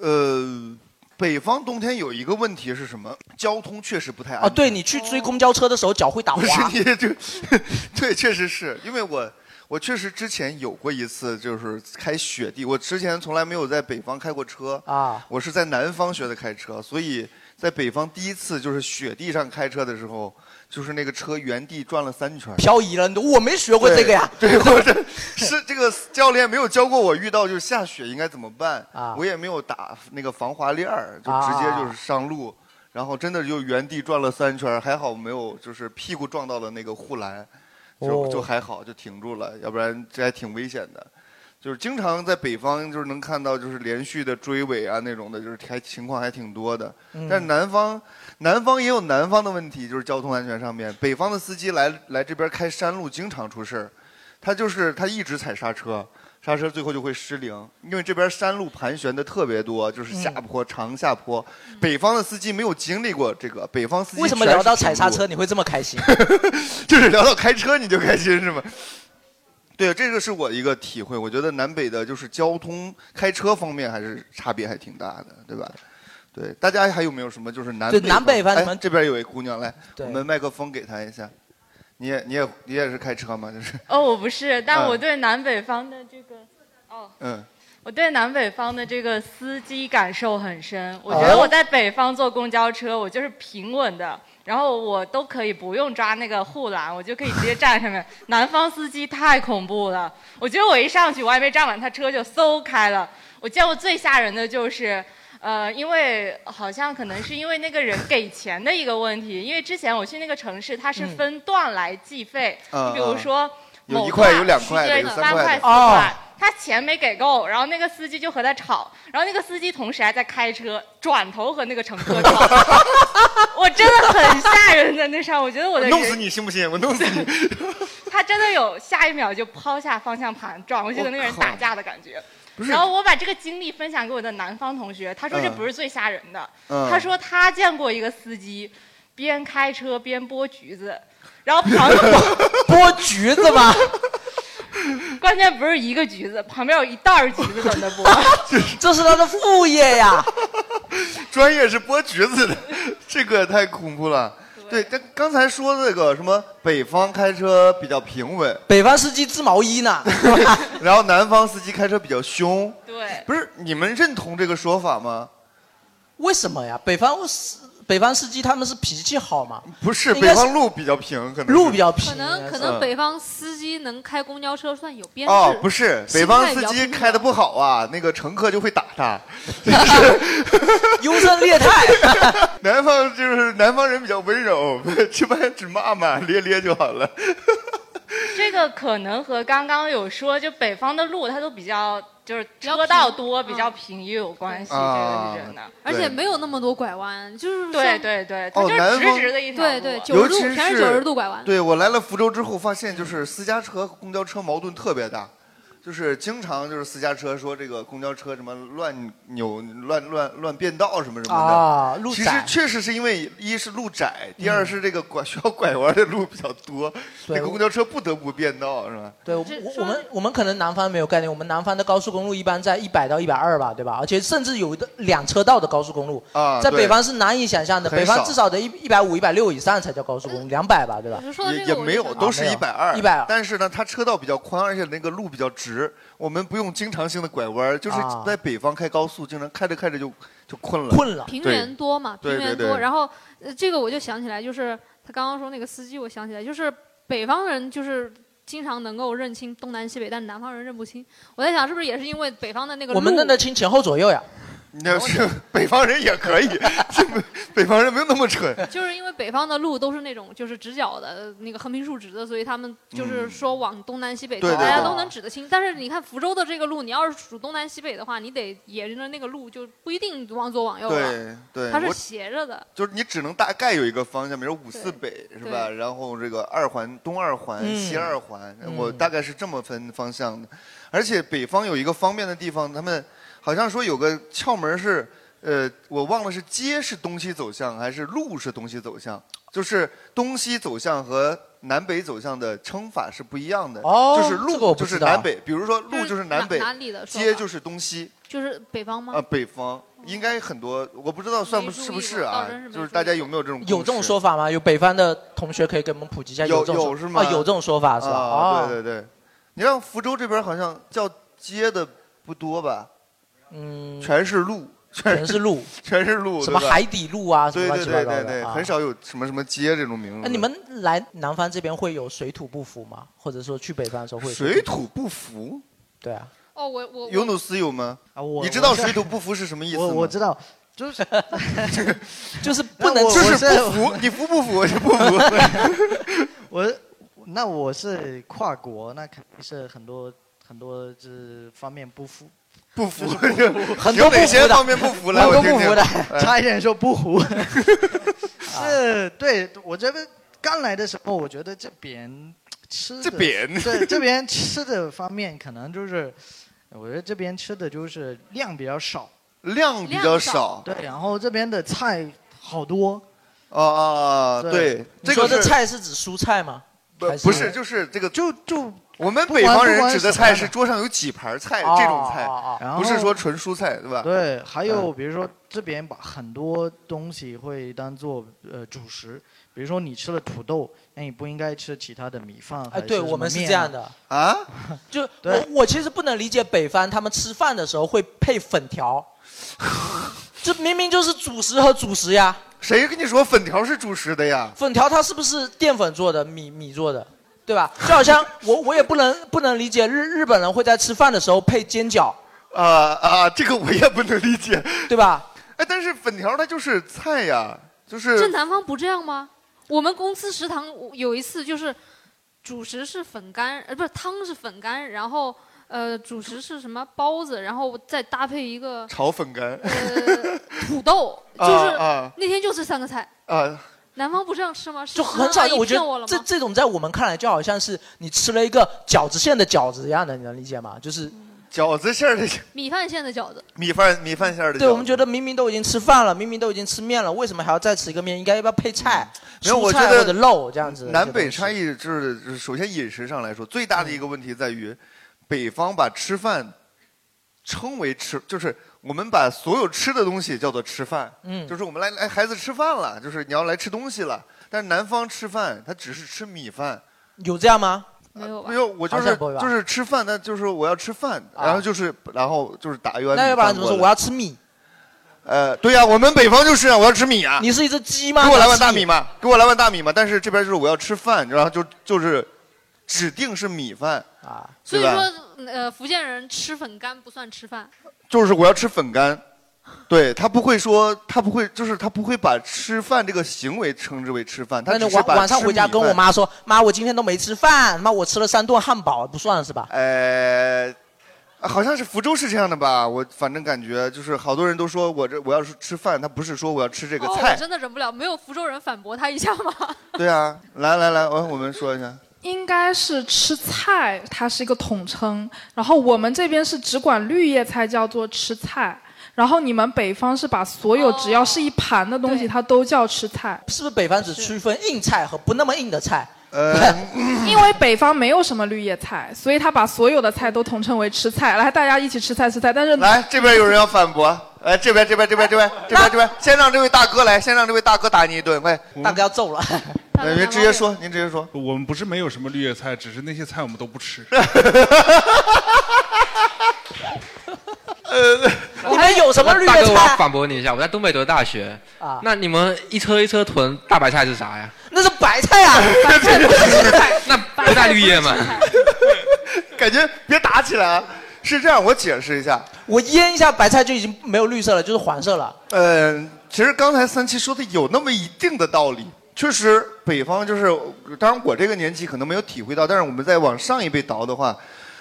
呃，北方冬天有一个问题是什么？交通确实不太安哦，全。对你去追公交车的时候脚会打不是滑。你这，对，确实是因为我我确实之前有过一次，就是开雪地。我之前从来没有在北方开过车啊，我是在南方学的开车，所以在北方第一次就是雪地上开车的时候，就是那个车原地转了三圈，漂移了，我没学过这个呀。对，对我这 是这个教练没有教过我，遇到就是下雪应该怎么办啊我也没有打那个防滑链儿，就直接就是上路。然后真的就原地转了三圈，还好没有就是屁股撞到了那个护栏，就、哦就还好就停住了，要不然这还挺危险的。就是经常在北方就是能看到就是连续的追尾啊那种的，就是还情况还挺多的。嗯但是南方南方也有南方的问题，就是交通安全上面，北方的司机来来这边开山路经常出事儿，他就是他一直踩刹车。刹车最后就会失灵，因为这边山路盘旋的特别多，就是下嗯坡、长下坡。北方的司机没有经历过这个，北方司机为什么聊到踩刹车你会这么开心？就是聊到开车你就开心是吗？对，这个是我一个体会。我觉得南北的就是交通开车方面还是差别还挺大的，对吧？对，大家还有没有什么就是南南北方这边有位姑娘来，我们麦克风给她一下。你也你也你也是开车吗？就是哦，我不是，但嗯我对南北方的这个，哦，嗯，我对南北方的这个司机感受很深。我觉得我在北方坐公交车，我就是平稳的，然后我都可以不用抓那个护栏，我就可以直接站上面。南方司机太恐怖了，我觉得我一上去，我还没站稳，他车就 嗖开了。我见过最吓人的就是。呃，因为好像可能是因为那个人给钱的一个问题，因为之前我去那个城市，它是嗯分段来计费，嗯你比如说某有一块段有两块对三块四哦块，他钱没给够，然后那个司机就和他吵，然后那个司机同时还在开车，转头和那个乘客吵，我真的很吓人在那上，我觉得我的弄死你信不信？我弄死你！他真的有下一秒就抛下方向盘转过去跟那个人打架的感觉。不是然后我把这个经历分享给我的南方同学，他说这嗯不是最吓人的，嗯他说他见过一个司机边开车边剥橘子，然后旁 边剥橘子吗？关键不是一个橘子，旁边有一袋橘子等着剥。这是他的副业呀。专业是剥橘子的，这个太恐怖了。对，但刚才说这个什么北方开车比较平稳，北方司机织毛衣呢。然后南方司机开车比较凶。对，不是你们认同这个说法吗？为什么呀？北方司北方司机他们是脾气好吗？不是，应该是北方路比较平，可能路比较平。可能可嗯能北方司机能开公交车算有编制。哦，不是，北方司机开的不好啊，那个乘客就会打他。优胜劣汰。南方就是南方人比较温柔，这般只骂骂咧咧就好了。这个可能和刚刚有说，就北方的路它都比较就是较车道多，比较平也有关系，这啊个是真的。而且没有那么多拐弯，就是对对对，它哦就是直直的一条路。对对，九尤十全是九十度拐弯。对我来了福州之后，发现就是私家车和公交车矛盾特别大，就是经常就是私家车说这个公交车什么乱扭、乱乱乱变道什么什么的。啊，路其实窄。确实是因为一是路窄，第二是这个拐需要拐弯的路比较多，那个公交车不得不变道是吧？对，我这我我们我们可能南方没有概念，我们南方的高速公路一般在一百到一百二吧，对吧？而且甚至有的两车道的高速公路，啊，对在北方是难以想象的。很少北方至少得一一百五、一百六以上才叫高速公路，两百吧，对吧？就说也也没有，都是一百二，120但是呢，它车道比较宽，而且那个路比较直，我们不用经常性的拐弯，就是啊在北方开高速，经常开着开着就就困了。困了。平原多嘛，对对对平原多。然后呃这个我就想起来，就是他刚刚说那个司机，我想起来，就是北方人就是经常能够认清东南西北，但南方人认不清。我在想，是不是也是因为北方的那个我们路认得清前后左右呀。那是北方人也可以，这北北方人没有那么蠢。就是因为北方的路都是那种就是直角的那个横平竖直的，所以他们就是说往东南西北走，对对对大家都能指得清。但是你看福州的这个路，你要是数东南西北的话，你得沿着那个路就不一定往左往右了，对对，它是斜着的。就是你只能大概有一个方向，比如五四北是吧？然后这个二环东二环、嗯西二环，嗯我大概是这么分方向的。而且北方有一个方便的地方，他们好像说有个窍门是，呃，我忘了是街是东西走向还是路是东西走向，就是东西走向和南北走向的称法是不一样的。哦就是这个我路就不知道是南北，比如说路就是南北，哪里的说法街就是东西。就是北方吗？啊，北方应该很多，我不知道算不是不是啊就是大家有没有这种有这种说法吗？有北方的同学可以给我们普及一下。有这种有是吗啊，有这种说法是吧？对对对，你让福州这边好像叫街的不多吧，嗯，全是路，全全是路，全是路，什么海底路啊，什么对对乱七八糟的。对对对，啊很。少有什么什么街这种名字。那你们来南方这边会有水土不服吗？或者说去北方的时候会有水土不服？对啊，哦，我我我尤努斯有吗？啊，我你知道水土不服是什么意思吗？我我知道，就是 就是不能就是是不服，你服不服？我就不服。我那我是跨国，那肯定是很多很多这方面不服，不服，很多有哪些不服的方面不服？来，很我听听多不服的。差一点说不服。是，对我这边刚来的时候，我觉得这边吃的这边 对这边吃的方面，可能就是我觉得这边吃的就是量比较少，量比较少少。对，然后这边的菜好多，啊啊啊！对对，你说的这个是菜是指蔬菜吗？还是不不是，就是这个就就我们北方人指的菜是桌上有几盘菜哦这种菜不是说纯蔬菜，对吧？对，还有嗯比如说这边把很多东西会当做呃主食，比如说你吃了土豆，那你不应该吃其他的米饭。哎，对我们是这样的啊，就我我其实不能理解北方他们吃饭的时候会配粉条，这明明就是主食和主食呀。谁跟你说粉条是主食的呀？粉条它是不是淀粉做的，米米做的，对吧？就好像我我也不能不能理解日日本人会在吃饭的时候配煎饺，啊啊，这个我也不能理解，对吧？哎，但是粉条它就是菜呀，就是这南方不这样吗？我们公司食堂有一次就是主食是粉干，呃，不是汤是粉干，然后呃主食是什么包子，然后再搭配一个炒粉干呃土豆，就啊是啊那天就这三个菜。啊，南方不这样吃吗？就很少食堂阿姨我觉得这？这种在我们看来就好像是你吃了一个饺子馅的饺子一样的，你能理解吗？就是饺子馅儿的米饭馅的饺子。米饭米饭馅儿的饺子。对我们觉得明明都已经吃饭了，明明都已经吃面了，为什么还要再吃一个面？应该要不要配菜？没有，我觉得菜或者肉这样子。南北差异就是，就是首先饮食上来说，最大的一个问题在于，北方把吃饭称为吃，就是我们把所有吃的东西叫做吃饭，嗯就是我们来来孩子吃饭了，就是你要来吃东西了。但是南方吃饭，他只是吃米饭，有这样吗？没有吧没？有，我就是就是吃饭，那就是我要吃饭，啊然后就是然后就是打一碗米那要不然怎么说？饭我要吃米。呃，对呀、我们北方就是啊，我要吃米啊。你是一只鸡吗？给我来碗大米嘛，给我来碗大米嘛。但是这边就是我要吃饭，然后就就是指定是米饭啊，所以对吧说，呃，福建人吃粉干不算吃饭。就是我要吃粉干。对他不会说，他不会，就是他不会把吃饭这个行为称之为吃饭，他那你只是把晚晚上吃回家跟我饭妈说，妈，我今天都没吃饭，妈，我吃了三顿汉堡，不算是吧？呃，好像是福州是这样的吧？我反正感觉就是好多人都说我这我要是吃饭，他不是说我要吃这个哦，菜我。真的忍不了，没有福州人反驳他一下吗？对啊，来来来，我我们说一下。应该是吃菜，它是一个统称。然后我们这边是只管绿叶菜叫做吃菜，然后你们北方是把所有只要是一盘的东西，它都叫吃菜。是不是北方只区分硬菜和不那么硬的菜？呃，因为北方没有什么绿叶菜，所以他把所有的菜都统称为吃菜。来，大家一起吃菜吃菜。但是来，这边有人要反驳，来这边这边这边这边这边这边，先让这位大哥来，先让这位大哥打你一顿，快，大哥要揍了。呃您直接说，您直接说。我们不是没有什么绿叶菜，只是那些菜我们都不吃。呃你们有什么绿大哥，我要叶菜？反驳你一下，我在东北读的大学。啊那你们一车一车囤大白菜是啥呀？那是白菜啊，白菜那不带绿叶吗？感觉别打起来啊！是这样，我解释一下。我腌一下白菜就已经没有绿色了，就是黄色了。呃，其实刚才三七说的有那么一定的道理。确实，北方就是，当然我这个年纪可能没有体会到，但是我们再往上一辈倒的话，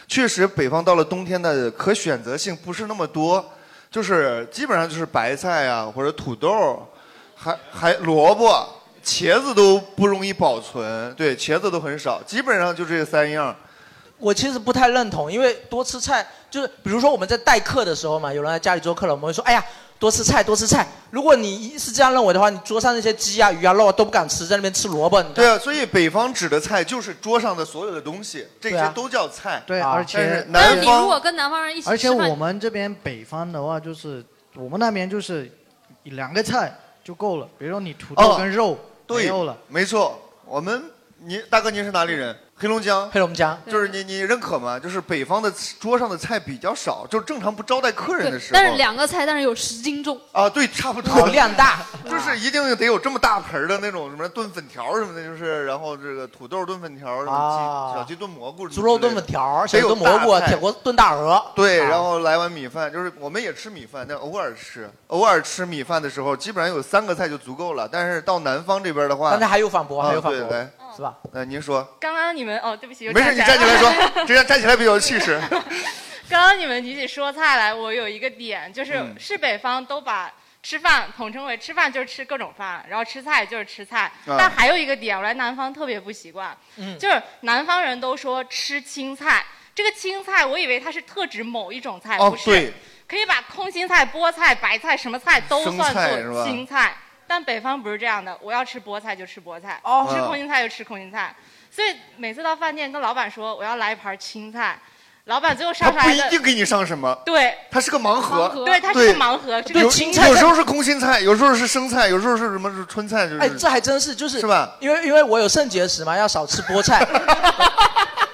确实北方到了冬天的可选择性不是那么多，就是基本上就是白菜啊，或者土豆，还还萝卜、茄子都不容易保存，对，茄子都很少，基本上就这三样。我其实不太认同，因为多吃菜就是，比如说我们在待客的时候嘛，有人来家里做客了，我们会说，哎呀，多吃菜，多吃菜。如果你是这样认为的话，你桌上那些鸡啊、鱼啊、肉啊都不敢吃，在那边吃萝卜。你对啊，所以北方指的菜就是桌上的所有的东西，这些都叫菜。对，啊而但是且但是南方你如果跟南方人一起吃而且，我们这边北方的话，就是我们那边就是两个菜就够了，比如说你土豆哦跟肉、没对有了。没错，我们你大哥您是哪里人？黑龙江。黑龙江就是你你认可吗？就是北方的桌上的菜比较少，就是正常不招待客人的对时候。但是两个菜，但是有十斤重。啊，对，差不多。好量大，就是一定得有这么大盆儿的那种什么炖粉条什么的，就是然后这个土豆炖粉条，什么啊鸡小鸡炖蘑菇，猪肉炖粉。条、小得有炖蘑菇、铁锅炖大鹅。对，啊然后来碗米饭，就是我们也吃米饭，但偶尔吃，偶尔吃米饭的时候，基本上有三个菜就足够了。但是到南方这边的话，刚才还有反驳，啊还有反驳，对来，是吧？呃，您说，刚刚你们哦，对不起，又没事，你站站起来说，这样站起来比较有气势。刚刚你们提起说菜来，我有一个点，就是、嗯是北方都把吃饭统称为吃饭就是吃各种饭，然后吃菜就是吃菜。啊但还有一个点，我来南方特别不习惯，嗯就是南方人都说吃青菜，这个青菜我以为它是特指某一种菜，哦不，是，对，可以把空心菜、菠菜、白菜什么菜都生算菜是吧作青菜。但北方不是这样的，我要吃菠菜就吃菠菜，哦吃空心菜就吃空心菜。所以每次到饭店跟老板说我要来一盘青菜，老板最后他不上出来的一定给你上什么，对，它是个盲盒，对，它是个盲盒，这个有青菜有时候是空心菜，有时候是生菜，有时候是什么是春菜，就是。哎，这还真是，就是是吧？因为因为我有肾结石嘛，要少吃菠菜。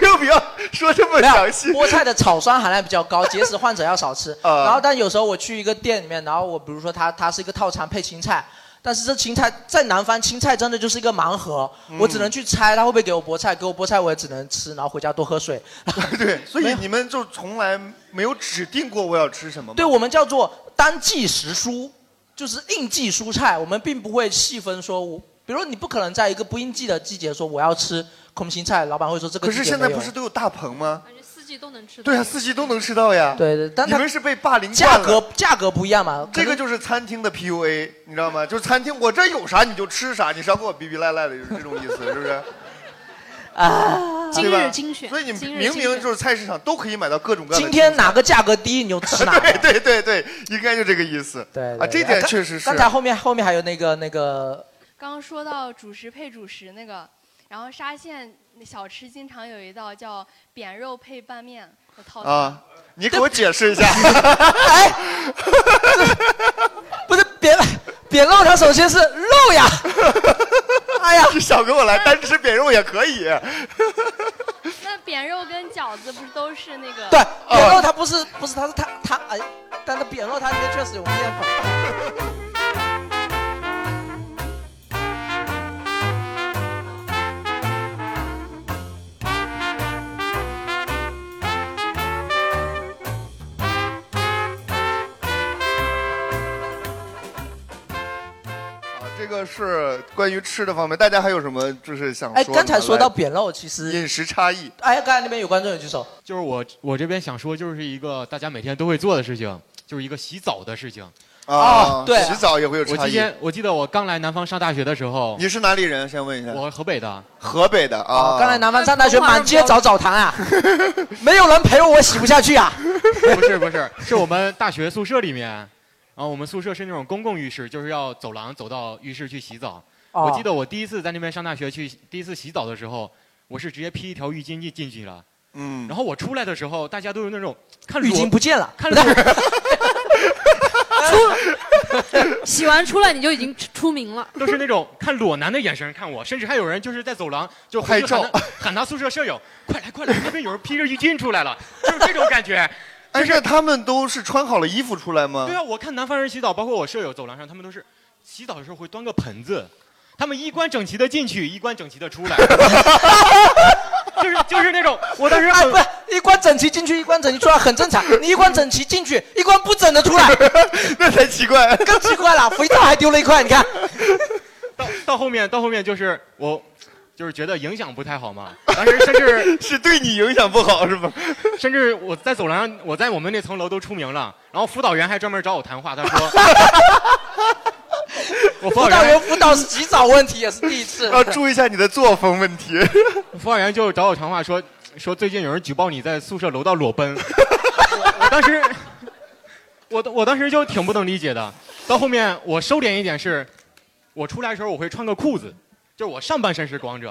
没有必要说这么详细。菠菜的草酸含量比较高，结石患者要少吃。呃然后，但有时候我去一个店里面，然后我比如说它它是一个套餐配青菜，但是这青菜在南方青菜真的就是一个盲盒，嗯我只能去猜它会不会给我菠菜，给我菠菜我也只能吃，然后回家多喝水。对，所以你们就从来没有指定过我要吃什么吗？对我们叫做单季时蔬，就是应季蔬菜，我们并不会细分说我，比如你不可能在一个不应季的季节说我要吃空心菜，老板会说这个可是现在没有不是都有大棚吗？四季都能吃到。对啊，四季都能吃到呀。对对，但它你们是被霸凌价惯了格价格不一样嘛？这个就是餐厅的 PUA，你知道吗？就是餐厅我这有啥你就吃啥，你少给我逼逼赖赖的，就是这种意思，是不是？啊今日精选所以你今日精选明明就是菜市场都可以买到各种各样的。今天哪个价格低你就吃哪个。对对对对，应该就这个意思。对啊，这点确实是。刚才后面后面还有那个那个刚刚说到主食配主食那个，然后沙县小吃经常有一道叫扁肉配拌面的套餐。啊，你给我解释一下。不是扁扁肉，它首先是肉呀。哎呀，你少给我来，单吃扁肉也可以。那扁肉跟饺子不是都是那个？对，扁肉它不是不是它是它它哎，但是扁肉它里面确实有面粉。这个是关于吃的方面，大家还有什么就是想说哎，吗？刚才说到扁肉，其实饮食差异。哎，刚才那边有观众有举手，就是我我这边想说，就是一个大家每天都会做的事情，就是一个洗澡的事情。啊对洗澡也会有差异我今天我记得我刚来南方上大学的时候，你是哪里人？先问一下。我河北的。河北的啊。刚来南方上大学满街找澡堂啊，没有人陪我，我洗不下去啊。不是不是，是我们大学宿舍里面，然后我们宿舍是那种公共浴室，就是要走廊走到浴室去洗澡。哦我记得我第一次在那边上大学去第一次洗澡的时候，我是直接披一条浴巾进进去了。嗯。然后我出来的时候，大家都是那种看浴巾不见了，看裸 洗完出来你就已经出出名了。都是那种看裸男的眼神看我，甚至还有人就是在走廊就拍照喊他喊他宿舍舍友，快来快来，那边有人披着浴巾出来了，就是这种感觉。但是他们都是穿好了衣服出来吗？对啊，我看南方人洗澡，包括我舍友走廊上，他们都是洗澡的时候会端个盆子，他们衣冠整齐的进去，衣冠整齐的出来，就是就是那种，我当时哎，不是衣冠整齐进去，衣冠整齐出来很正常。你衣冠整齐进去，衣冠不整的出来，那才奇怪，更奇怪了。肥皂还丢了一块，你看。到到后面到后面就是我。就是觉得影响不太好嘛，当时甚至 是对你影响不好是吧？甚至我在走廊上，我在我们那层楼都出名了，然后辅导员还专门找我谈话，他说，我辅导员辅导洗澡问题也是第一次。要注意一下你的作风问题。辅导员就找我谈话说，说最近有人举报你在宿舍楼道裸奔，我我当时，我我当时就挺不能理解的。到后面我收敛一点是，我出来的时候我会穿个裤子，就是我上半身是光着，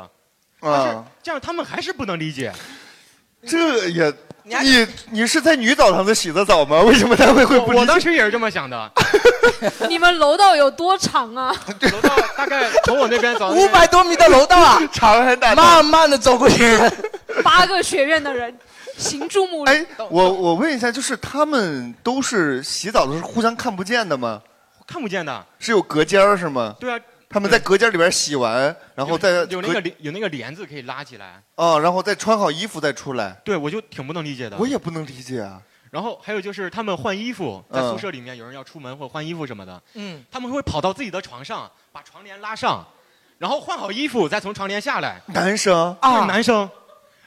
啊，这样他们还是不能理解。这也你你是在女澡堂子洗的澡吗？为什么他会会不理解？我当时也是这么想的，你们楼道有多长啊？楼道大概从我那边走五百多米的楼道啊，长还大慢慢的走过去。八个学院的人，行注目礼。哎，我我问一下，就是他们都是洗澡的时候互相看不见的吗？看不见的，是有隔间儿是吗？对啊，他们在隔间里边洗完，然后再隔有那个帘有那个帘子可以拉起来。哦，然后再穿好衣服再出来。对，我就挺不能理解的。我也不能理解啊。然后还有就是他们换衣服，在嗯宿舍里面有人要出门或换衣服什么的，嗯，他们会跑到自己的床上，把床帘拉上，然后换好衣服再从床帘下来。男生啊，男生。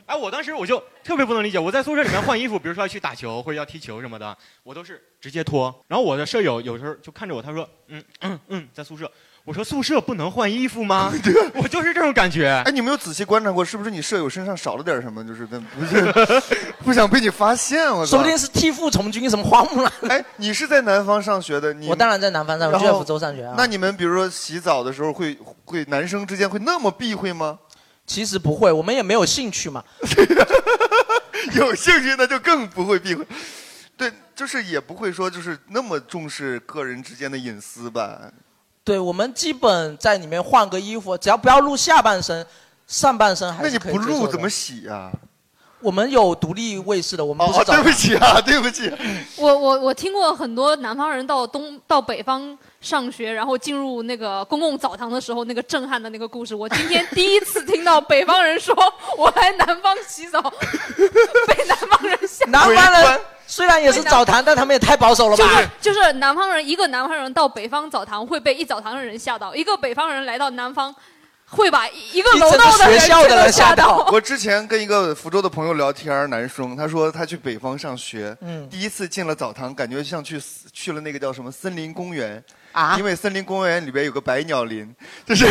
哎，我当时我就特别不能理解，我在宿舍里面换衣服，比如说要去打球或者要踢球什么的，我都是直接脱。然后我的舍友有时候就看着我，他说：“嗯嗯嗯，在宿舍。”我说：“宿舍不能换衣服吗？”我就是这种感觉。哎，你没有仔细观察过，是不是你舍友身上少了点什么？就是跟不是不想被你发现，我说不定是替父从军，什么花木兰。哎，你是在南方上学的，你我当然在南方上，我然就在福州上学啊。那你们比如说洗澡的时候会会男生之间会那么避讳吗？其实不会，我们也没有兴趣嘛。有兴趣那就更不会避讳。对，就是也不会说就是那么重视个人之间的隐私吧。对，我们基本在里面换个衣服，只要不要露下半身，上半身还那你是可以接受的不录怎么洗呀、我们有独立卫视的，我们不是哦，对不起啊，对不起。我我我听过很多南方人到东到北方上学，然后进入那个公共澡堂的时候那个震撼的那个故事。我今天第一次听到北方人说我来南方洗澡，被南方人吓。南方人虽然也是澡堂，但他们也太保守了吧？就是就是南方人，一个南方人到北方澡堂会被一澡堂的人吓到，一个北方人来到南方会把一个楼道的人全都吓到。我之前跟一个福州的朋友聊天，男生，他说他去北方上学，嗯第一次进了澡堂，感觉像去去了那个叫什么森林公园。啊因为森林公园里边有个百鸟林，就是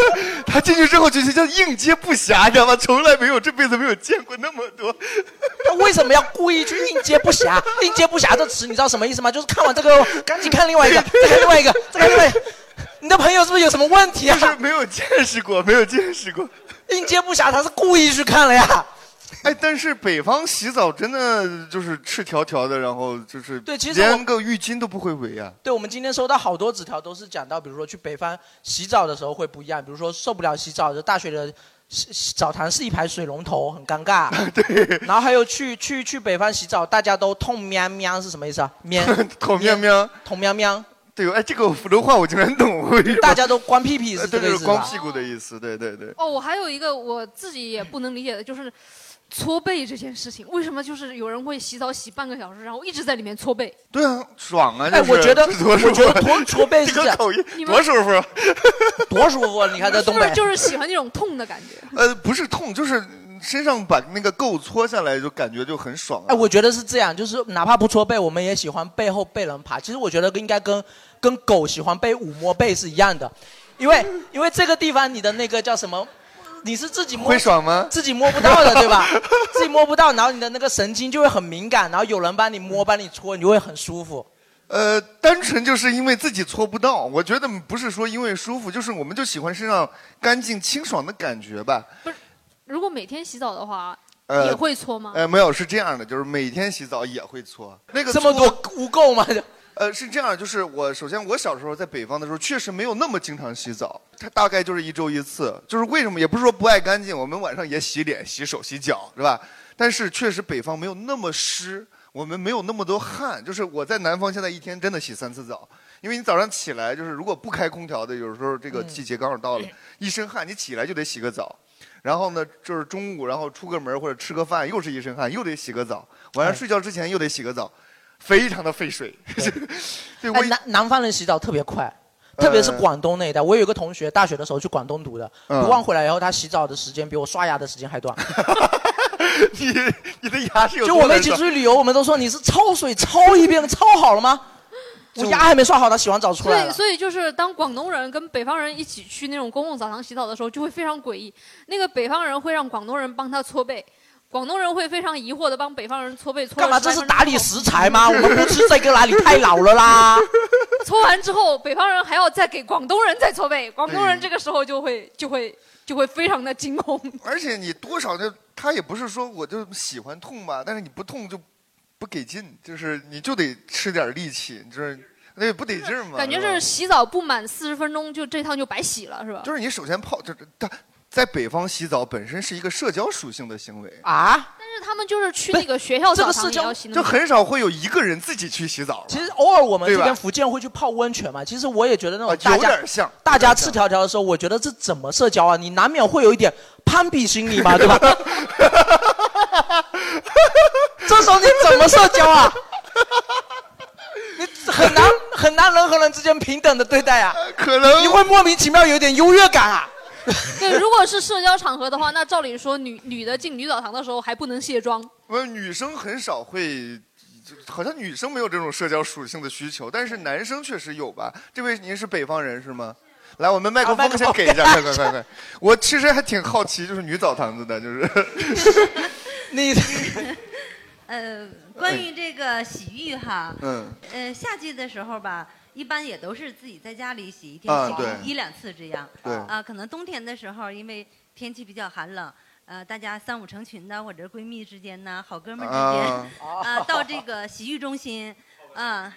他进去之后就是叫应接不暇，你知道吗？从来没有这辈子没有见过那么多。他为什么要故意去应接不暇？应接不暇这词你知道什么意思吗？就是看完这个，赶紧看另外一个，再看另外一个，再看另外一个。你的朋友是不是有什么问题啊？就是没有见识过，没有见识过。应接不暇，他是故意去看了呀。哎，但是北方洗澡真的就是赤条条的，然后就是对其实我连个浴巾都不会围啊。对，我们今天收到好多纸条，都是讲到，比如说去北方洗澡的时候会不一样，比如说受不了洗澡，就大学的洗洗澡堂是一排水龙头，很尴尬。对。然后还有去去去北方洗澡，大家都痛喵喵是什么意思啊？喵。痛喵喵。痛喵喵。对，哎，这个福州话我竟然懂。大家都光屁屁是这对对，个意思吧？光屁股的意思，对对对。哦，我还有一个我自己也不能理解的，就是搓背这件事情，为什么就是有人会洗澡洗半个小时，然后一直在里面搓背？对啊，爽啊！哎，就是我觉得，我觉得搓搓背是口音多舒服。多舒服！你看在东北是不是，就是喜欢那种痛的感觉？呃，不是痛，就是身上把那个垢搓下来，就感觉就很爽、啊。哎，我觉得是这样，就是哪怕不搓背，我们也喜欢背后被人爬。其实我觉得应该跟跟狗喜欢被抚摸背是一样的，因为因为这个地方你的那个叫什么，你是自己摸会爽吗？自己摸不到的，对吧？自己摸不到，然后你的那个神经就会很敏感，然后有人帮你摸、帮你搓，你就会很舒服。呃，单纯就是因为自己搓不到，我觉得不是说因为舒服，就是我们就喜欢身上干净清爽的感觉吧。不是如果每天洗澡的话，呃也会搓吗？呃，没有，是这样的，就是每天洗澡也会搓。那个这么多污垢吗？呃，是这样，就是我首先我小时候在北方的时候，确实没有那么经常洗澡，它大概就是一周一次。就是为什么也不是说不爱干净，我们晚上也洗脸、洗手、洗脚，是吧？但是确实北方没有那么湿，我们没有那么多汗。就是我在南方现在一天真的洗三次澡，因为你早上起来就是如果不开空调的，有时候这个季节刚好到了，一身汗，你起来就得洗个澡。然后呢，就是中午，然后出个门或者吃个饭，又是一身汗，又得洗个澡。晚上睡觉之前又得洗个澡，非常的费水。对，我哎，南南方人洗澡特别快，特别是广东那一带。我有一个同学，大学的时候去广东读的，嗯读完回来以后，他洗澡的时间比我刷牙的时间还短。你你的牙是有就我们一起出去旅游，我们都说你是焯水焯一遍焯好了吗？我牙还没刷好，他洗完澡出所以，来了。所以就是当广东人跟北方人一起去那种公共澡堂洗澡的时候，就会非常诡异。那个北方人会让广东人帮他搓背，广东人会非常疑惑的帮北方人搓背。搓干嘛？这是打理？食材吗？我们不吃这个啦，你太老了啦。搓完之后，北方人还要再给广东人再搓背，广东人这个时候就会就会就会非常的惊恐。而且你多少就他也不是说我就喜欢痛吧，但是你不痛就不给劲，就是你就得吃点力气，就是那也不得劲儿嘛。感觉吧是洗澡不满四十分钟就这趟就白洗了，是吧？就是你首先泡，就是他在北方洗澡本身是一个社交属性的行为啊，但是他们就是去那个学校澡堂也要洗那么久就很少会有一个人自己去洗澡。其实偶尔我们对吧这边福建会去泡温泉嘛，其实我也觉得那种啊大家、有点像大家赤条条的时候，我觉得这怎么社交啊？你难免会有一点攀比心理嘛，对吧？这时候你怎么社交啊？你很难很难人和人之间平等的对待啊，可能你会莫名其妙有一点优越感啊。对，如果是社交场合的话，那照理说女女的进女澡堂的时候还不能卸妆。不是女生很少会，好像女生没有这种社交属性的需求，但是男生确实有吧？这位您是北方人是吗？来，我们麦克风先给一下，快快快快！我其实还挺好奇，就是女澡堂子的，就是 你 呃，关于这个洗浴哈，嗯呃，夏季的时候吧，一般也都是自己在家里洗，一天洗啊一两次这样。对啊，可能冬天的时候，因为天气比较寒冷，呃，大家三五成群的，或者闺蜜之间呢，好哥们儿之间，啊啊，到这个洗浴中心，啊，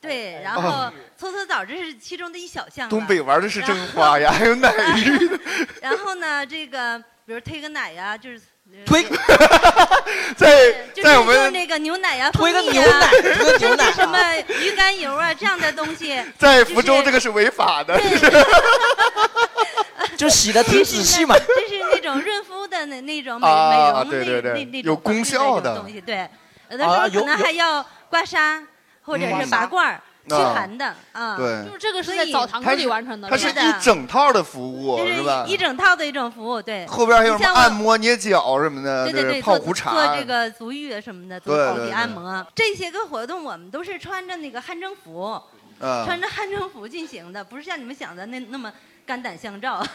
对，然后哦搓搓澡，这是其中的一小项。东北玩的是真花呀，还有奶 浴，然后呢，这个比如推个奶呀，就是推，在就是在我们用那个牛奶呀，推个牛奶推个牛奶就是什么鱼肝油啊这样的东西，在福州这个是违法的，就洗的挺仔细嘛。这是那种润肤的那那种美啊美容对对对那有功效的东西，对，有的时候可能有还要刮痧或者是拔罐儿驱啊寒的啊。对。就是这个是所以在澡堂子里完成的，它是一整套的服务这是吧？一整套的一种服务，对。后边还有什么按摩、捏脚什么的，对对对，泡做做壶茶。这个足浴啊什么的，做对头皮对。对按摩，这些个活动我们都是穿着那个汗蒸服，啊。穿着汗蒸服进行的，不是像你们想的那那么肝胆相照。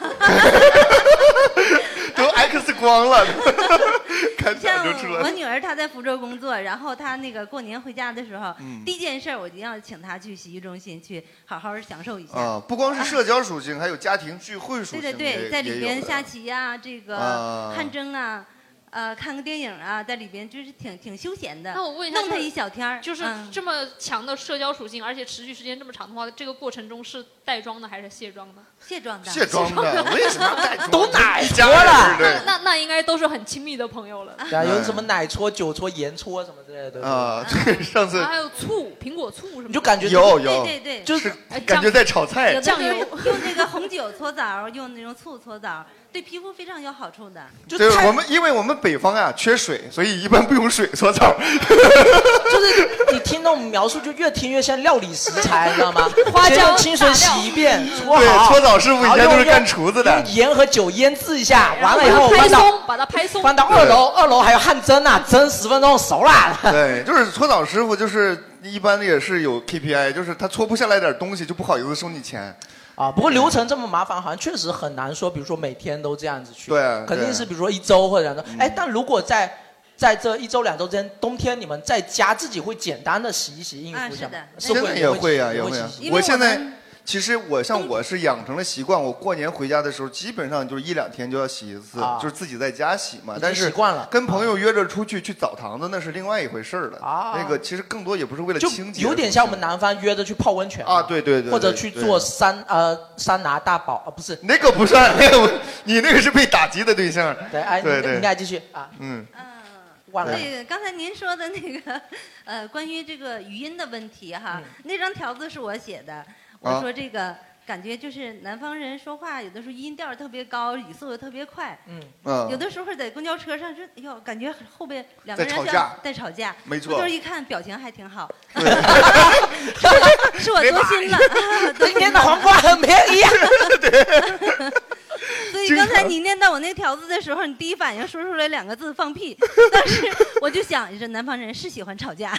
都 X 光了，肝胆就出来了。我女儿她在福州工作，然后她那个过年回家的时候，嗯第一件事儿我就要请她去洗浴中心去好好享受一下。啊，不光是社交属性，还有家庭聚会属性，对对对，在里边下棋呀、这个啊汗蒸啊，呃，看个电影啊，在里边就是挺挺休闲的。那我问一下，弄他一小天儿，就是嗯这么强的社交属性，而且持续时间这么长的话，这个过程中是带妆的还是卸妆的？卸妆的。卸妆的，为什么要带妆？都奶一家搓了那那那应该都是很亲密的朋友了。对啊，有什么奶搓、酒搓、盐搓什么之类的。啊，对，上次还有醋，苹果醋什么的。你就感觉有有，对对对，就是哎感觉在炒菜酱油用那个红酒搓澡，用那种醋搓澡，对皮肤非常有好处的。就是我们，因为我们北方呀缺水，所以一般不用水搓澡。就是 你听那种描述，就越听越像料理食材，你知道吗？花椒先用清水洗一遍，搓对好。搓澡师傅以前都是干厨子的用盐和酒腌制一下，完了以后拍放到松，把它拍松。放到二楼，二楼还有汗蒸啊，蒸十分钟熟了。对，就是搓澡师傅，就是一般也是有 KPI，就是他搓不下来点东西，就不好意思收你钱。啊，不过流程这么麻烦，好像确实很难说，比如说每天都这样子去。对啊肯定是比如说一周或者两周。哎，但如果在在这一周两周之间，冬天你们在家自己会简单的洗一洗应付一下吗？是现在也会啊，也也会。我现在其实我像我是养成了习惯，我过年回家的时候，基本上就是一两天就要洗一次，啊。就是自己在家洗嘛。习惯了。跟朋友约着出去去澡堂子，那是另外一回事儿了。啊。那个其实更多也不是为了就清洁，有点像我们南方约着去泡温泉啊，对对对，或者去做桑呃桑拿大宝啊，不是。那个不算，那个我你那个是被打击的对象。对，哎，对对。你你应该继续啊，嗯，忘了。对，刚才您说的那个，呃，关于这个语音的问题哈，那张条子是我写的。我啊说这个感觉就是南方人说话有的时候音调特别高，语速又特别快。嗯嗯有的时候在公交车上，这哎呦，感觉后边两个人就在吵架在吵架。没错回头一看，表情还挺好。是我 多心了。今天的黄瓜很便宜啊。所以刚才你念到我那条子的时候，你第一反应说出来两个字“放屁”，但是我就想，这南方人是喜欢吵架。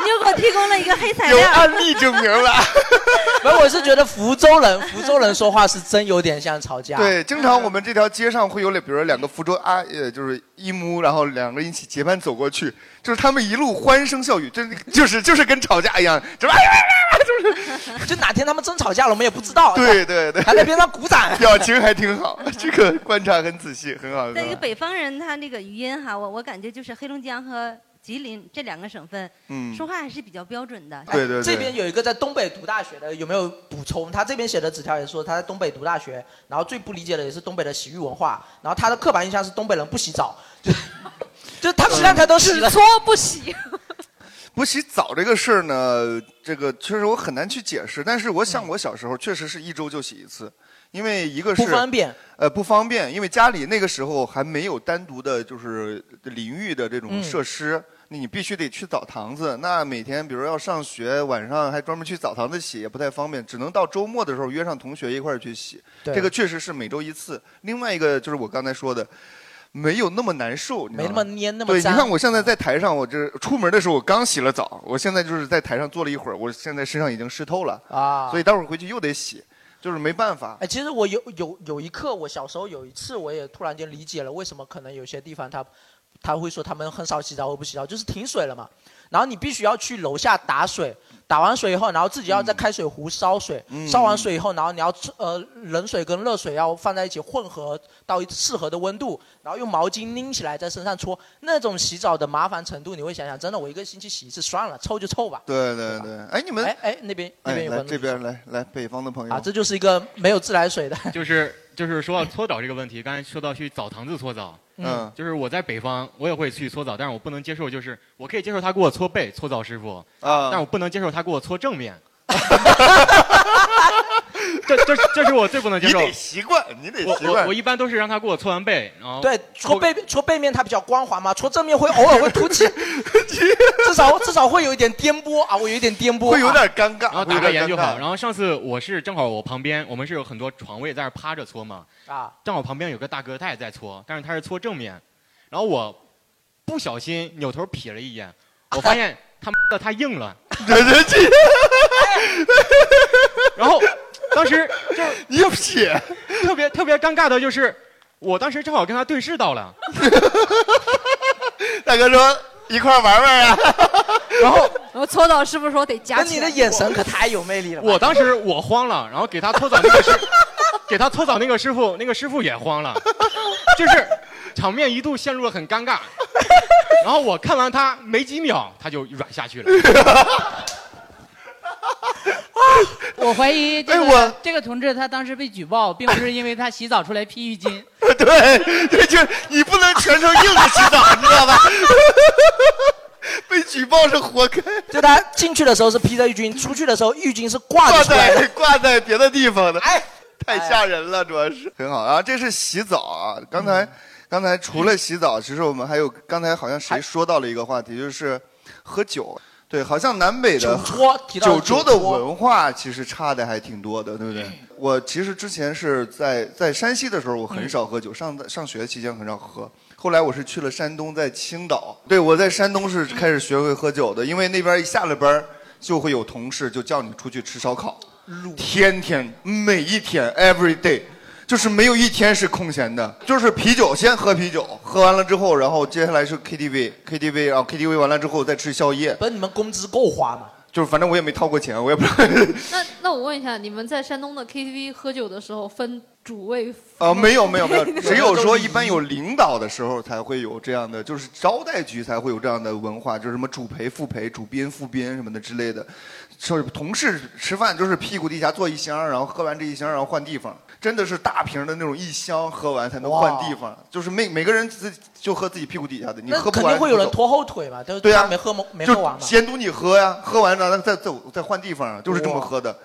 你又给我提供了一个黑材料。有案例证明了。没有，我是觉得福州人，福州人说话是真有点像吵架。对，经常我们这条街上会有两，比如说两个福州阿，呃，就是一母，然后两个人一起结伴走过去，就是他们一路欢声笑语，真就是就是跟吵架一样，就是哎呀就是就哪天他们真吵架了，我们也不知道。对对对，还在边上鼓掌，表情还挺好，这个观察很仔细，很好。在一个北方人，他那个语音哈，我我感觉就是黑龙江和吉林这两个省份，嗯说话还是比较标准的。对对对这边有一个在东北读大学的，有没有补充？他这边写的纸条也说他在东北读大学，然后最不理解的也是东北的洗浴文化，然后他的刻板印象是东北人不洗澡，就就他洗两台都洗了，只搓不洗。不洗澡这个事儿呢，这个确实我很难去解释。但是我想，我小时候确实是一周就洗一次，因为一个是不方便，呃，不方便，因为家里那个时候还没有单独的，就是淋浴的这种嗯设施，那你必须得去澡堂子。那每天比如要上学，晚上还专门去澡堂子洗，也不太方便，只能到周末的时候约上同学一块儿去洗。对这个确实是每周一次。另外一个就是我刚才说的。没有那么难受，你知道吗没那么粘那么对，你脏看我现在在台上，我这出门的时候我刚洗了澡，我现在就是在台上坐了一会儿，我现在身上已经湿透了啊所以待会儿回去又得洗，就是没办法。哎，其实我有有有一刻，我小时候有一次，我也突然间理解了为什么可能有些地方他他会说他们很少洗澡或不洗澡，就是停水了嘛。然后你必须要去楼下打水，打完水以后，然后自己要在开水壶烧水，嗯烧完水以后，然后你要呃冷水跟热水要放在一起混合到适合的温度，然后用毛巾拎起来在身上搓。那种洗澡的麻烦程度，你会想想，真的我一个星期洗一次算了，臭就臭吧。对对对，哎，你们哎哎那边那边有个这边来来北方的朋友啊，这就是一个没有自来水的。就是就是说到搓澡这个问题，刚才说到去澡堂子搓澡，嗯。就是我在北方我也会去搓澡，但是我不能接受，就是我可以接受他给我搓背，搓澡师傅，啊。但我不能接受他给我搓正面。这这这是我最不能接受。你得习惯，你得我习惯我我一般都是让他给我搓完背，然后对，搓背搓背面它比较光滑嘛，搓正面会偶尔会凸起，至少至少会有一点颠簸啊，我有一点颠簸，会有点尴尬然后打个盐就好。然后上次我是正好我旁边我们是有很多床位在那趴着搓嘛，啊，正好旁边有个大哥他也在搓，但是他是搓正面，然后我不小心扭头瞥了一眼，我发现他妈的他硬了，然后当时就是你瞥，特别特别尴尬的就是，我当时正好跟他对视到了，大哥说一块玩玩啊，然后然后搓澡师傅说得加那你。的眼神可太有魅力了。我当时我慌了，然后给他搓澡那个师，给他搓澡那个师傅，那个师傅也慌了，就是场面一度陷入了很尴尬。然后我看完他没几秒，他就软下去了。我怀疑这个、哎我这个同志他当时被举报，并不是因为他洗澡出来披浴巾。对对，就是你不能全程硬着洗澡，你知道吧？被举报是活该，就他进去的时候是披着浴巾，出去的时候浴巾是挂挂着出来的在。挂在别的地方的，哎，太吓人了，主要是很好啊。这是洗澡啊，刚才、嗯刚才除了洗澡，其实我们还有刚才好像谁说到了一个话题，就是喝酒。对，好像南北的酒桌提到了九州的文化其实差的还挺多的，对不对？我其实之前是在在山西的时候，我很少喝酒，上上学期间很少喝。后来我是去了山东，在青岛。对，我在山东是开始学会喝酒的，因为那边一下了班儿就会有同事就叫你出去吃烧烤，天天每一天 every day，就是没有一天是空闲的，就是啤酒先喝啤酒，喝完了之后，然后接下来是 KTV，KTV，然后 KTV 完了之后再吃宵夜。不是你们工资够花吗？就是反正我也没掏过钱，我也不 知道。那那我问一下，你们在山东的 KTV 喝酒的时候分主谓夫呃，没有没有没有，只有说一般有领导的时候才会有这样的，就是招待局才会有这样的文化，就是什么主陪、副陪、主宾、副宾什么的之类的。就是同事吃饭就是屁股底下坐一箱，然后喝完这一箱，然后换地方，真的是大瓶的那种一箱喝完才能换地方，就是每每个人自己就喝自己屁股底下的，你那喝不完肯定会有人拖后腿嘛，都对呀、他没喝没没就喝完嘛。监督你喝呀，喝完了再走再换地方啊，就是这么喝的，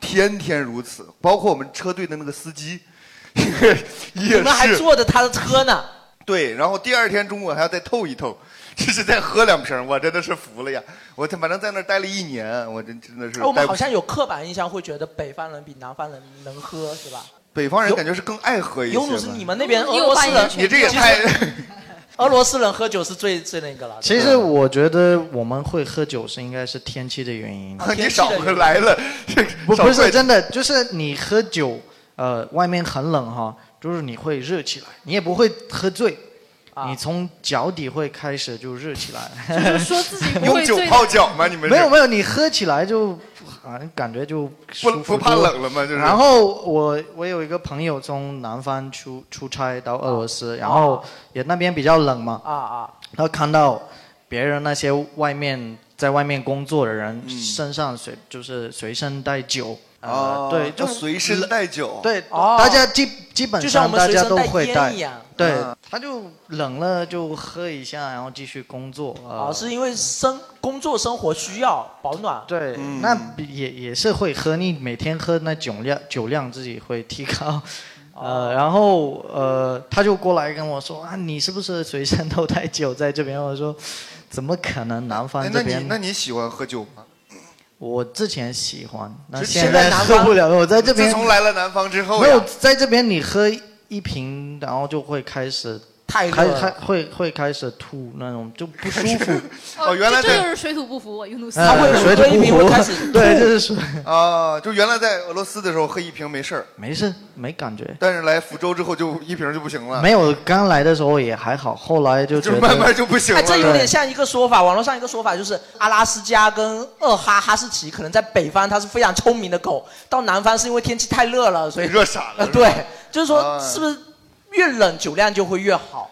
天天如此。包括我们车队的那个司机，也是。你们还坐着他的车呢。对，然后第二天中午还要再透一透，就是再喝两瓶，我真的是服了呀！我他反正在那儿待了一年，我真真的是哎，我们待不好像有刻板印象，会觉得北方人比南方人能喝，是吧？北方人感觉是更爱喝一些吧。尤努是你们那边俄罗斯人，你这也太…… 俄罗斯人喝酒是最最那个了。其实我觉得我们会喝酒是应该是天气的原因。你少回来了，不不是真的，就是你喝酒，呃，外面很冷哈，就是你会热起来，你也不会喝醉，啊你从脚底会开始就热起来。就是说自己 用酒泡脚吗？你们是？没有没有，你喝起来就好像感觉就不舒服不怕冷了吗？就是然后我我有一个朋友从南方出出差到俄罗斯，然后也那边比较冷嘛，啊啊，然后看到别人那些外面在外面工作的人、身上随就是随身带酒，呃，哦对，就随身带酒，对，哦大家基基本就像我上大家都们随身带会带烟一样，对嗯，他就冷了就喝一下，然后继续工作，啊，呃，是因为生工作生活需要保暖。对，嗯那也也是会喝，你每天喝那酒量酒量自己会提高。哦 呃，然后呃，他就过来跟我说啊，你是不是随身都带酒在这边？我说，怎么可能？南方哎，那你这边，那你喜欢喝酒吗？我之前喜欢，那是现现在在南方喝不了。我在这边自从来了南方之后没有，在这边，你喝一瓶，然后就会开始开太热了开会会开始吐那种就不舒服。哦，原来这就是水土不服，尤努斯。哎水土不服，对，这是水。啊，就原来在俄罗斯的时候喝一瓶没事儿，没事，没感觉。但是来福州之后就一瓶就不行了。没有，刚来的时候也还好，后来就觉得就慢慢就不行哎，了。这有点像一个说法，网络上一个说法就是阿拉斯加跟二哈哈士奇可能在北方它是非常聪明的狗，到南方是因为天气太热了，所以热傻了呃，对，就是啊说是不是越冷酒量就会越好？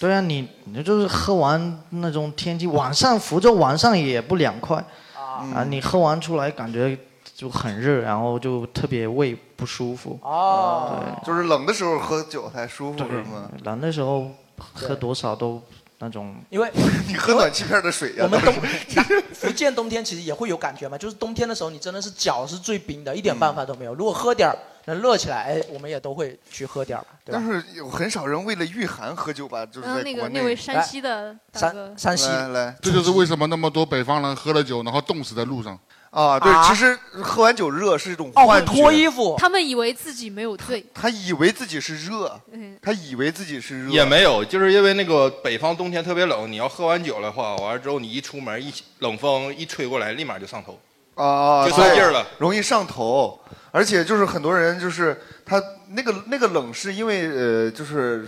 对啊，你你就是喝完那种天气，晚上福州晚上也不凉快啊，你喝完出来感觉就很热，然后就特别胃不舒服。哦，就是冷的时候喝酒才舒服是吗？冷的时候喝多少都那种。因为 你喝暖气片的水呀、我们冬南福建冬天其实也会有感觉嘛，就是冬天的时候你真的是脚是最冰的，一点办法都没有。如果喝点儿能热起来，哎，我们也都会去喝点儿嘛，对吧但？是有很少人为了御寒喝酒吧，就是然后那个国内。那位山西的大哥，山西来来，这就是为什么那么多北方人喝了酒，然后冻死在路上。啊，对，啊其实喝完酒热是一种哦脱衣。服他们以为自己没有醉，他以为自己是热，嗯他以为自己是热，也没有，就是因为那个北方冬天特别冷，你要喝完酒的话，完了之后你一出门一冷风一吹过来，立马就上头。啊，就上劲儿了，容易上头。而且就是很多人就是他那个那个冷是因为呃就是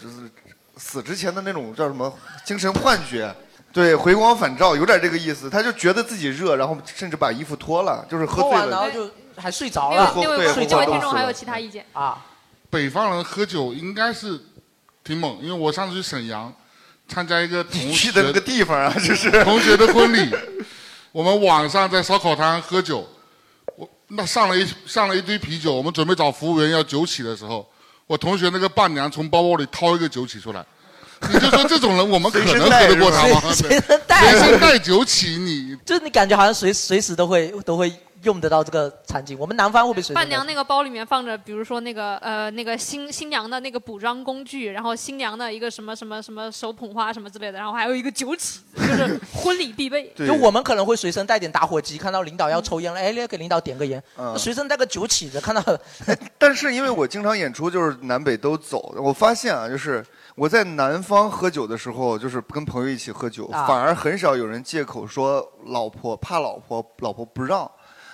死之前的那种叫什么精神幻觉，对，回光返照有点这个意思。他就觉得自己热，然后甚至把衣服脱了，就是喝醉喝完然后了。就还睡着那了，位那位对这位喝听众还有其他意见？啊？北方人喝酒应该是挺猛，因为我上次去沈阳参加一个同学去的那个地方啊，这是同学的婚礼，我们晚上在烧烤摊喝酒，我那上了一上了一堆啤酒，我们准备找服务员要酒起的时候，我同学那个伴娘从包包里掏一个酒起出来。你就说这种人，我们可能喝得过他吗？随身带随身带酒起，你就是你感觉好像随随时都会都会用得到这个场景。我们南方会不会随伴娘那个包里面放着，比如说那个呃那个新新娘的那个补妆工具，然后新娘的一个什么什么什么手捧花什么之类的，然后还有一个酒起，就是婚礼必备。就我们可能会随身带点打火机，看到领导要抽烟了，哎，要给领导点个烟。嗯随身带个酒起子，看到 但是因为我经常演出，就是南北都走，我发现啊，就是我在南方喝酒的时候，就是跟朋友一起喝酒，啊反而很少有人借口说老婆怕老婆，老婆不让。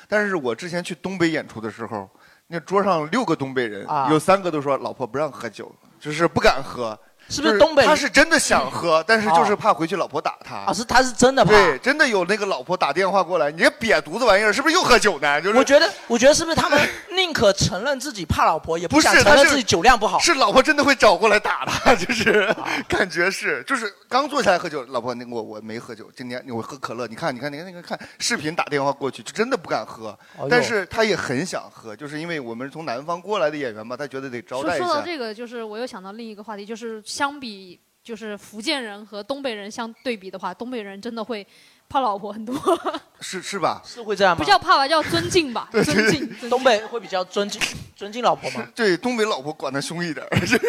但是我之前去东北演出的时候，那桌上六个东北人，啊有三个都说老婆不让喝酒，就是不敢喝。是不是东北他是真的想喝，但是就是怕回去老婆打他。啊，是他是真的怕。对，真的有那个老婆打电话过来，你这瘪犊子玩意儿，是不是又喝酒呢？就是我觉得，我觉得是不是他们宁可承认自己怕老婆，也不是，想承认自己酒量不好？是老婆真的会找过来打他，就是、感觉是，就是刚坐下来喝酒，老婆那个我我没喝酒，今天我喝可乐，你看你看你看那个看视频打电话过去，就真的不敢喝，哎但是他也很想喝，就是因为我们是从南方过来的演员嘛，他觉得得招待一下。说说到这个，就是我又想到另一个话题，就是相比就是福建人和东北人相对比的话，东北人真的会怕老婆很多，是是吧？是会这样吗？不叫怕吧，叫尊敬吧，对尊敬。尊敬东北会比较尊敬尊敬老婆吗？对，东北老婆管得凶一点儿，是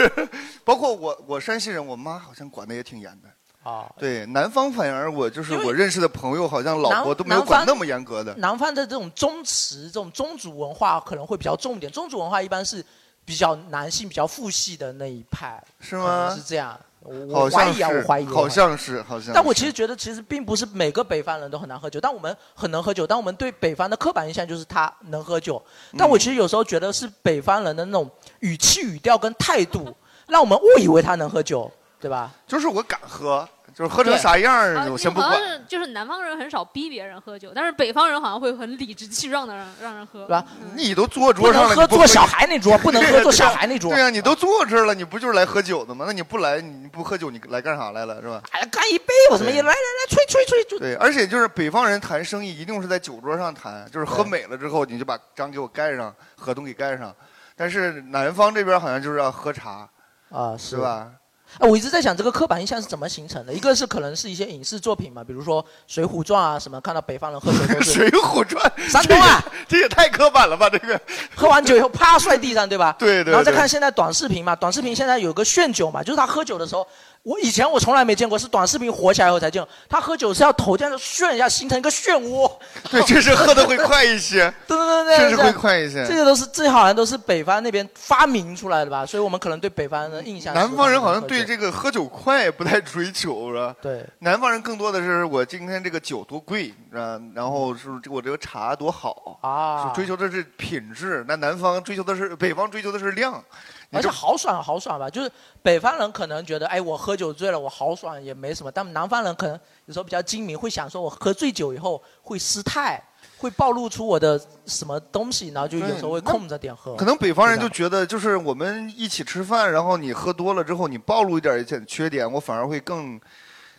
包括我，我山西人，我妈好像管得也挺严的。啊，对，南方反而我就是我认识的朋友，好像老婆都没有管那么严格的。南方的这种宗祠、这种宗族文化可能会比较重一点。宗族文化一般是比较男性、比较父系的那一派，是吗是这样。我怀疑啊，我怀疑，好像是，好像。但我其实觉得，其实并不是每个北方人都很难喝酒，但我们很能喝酒。但我们对北方的刻板印象就是他能喝酒。但我其实有时候觉得是北方人的那种语气、语调跟态度，让我们误以为他能喝酒，对吧？就是我敢喝，就是喝成啥样儿啊，我先不管。好像是就是南方人很少逼别人喝酒，但是北方人好像会很理直气壮的让让人喝，对吧？你都坐桌上了，不能喝坐小孩那桌 不能喝坐小孩那桌对呀、你都坐这儿了，你不就是来喝酒的吗？那你不来，你不喝酒，你来干啥来了是吧？哎，干一杯，我怎么也来来来，吹吹吹，就对，而且就是北方人谈生意一定是在酒桌上谈，就是喝美了之后你就把章给我盖上，合同给盖上。但是南方这边好像就是要喝茶，啊，是吧？哎，我一直在想这个刻板印象是怎么形成的。一个是可能是一些影视作品嘛，比如说《水浒传》啊什么，看到北方人喝酒都是 水浒传》山东啊，这也太刻板了吧？这个 喝完酒以后啪摔地上，对吧？对对然后再看现在短视频嘛，短视频现在有个炫酒嘛，就是他喝酒的时候，我以前我从来没见过，是短视频火起来以后才见过。他喝酒是要头这样旋一下，形成一个漩涡。对，确实喝的会快一些。对对对对，确实会快一些这些都是这好像都是北方那边发明出来的吧，所以我们可能对北方人的印象。南方人好像对这个喝酒快不太追求，是吧？对，南方人更多的是我今天这个酒多贵，啊，然后是我这个茶多好啊追求的是品质。那南方追求的是，北方追求的是量。而且豪爽豪爽吧，就是北方人可能觉得，哎，我喝酒醉了，我豪爽也没什么。但南方人可能有时候比较精明，会想说，我喝醉酒以后会失态，会暴露出我的什么东西，然后就有时候会控着点喝。可能北方人就觉得，就是我们一起吃饭，然后你喝多了之后，你暴露一点点缺点，我反而会更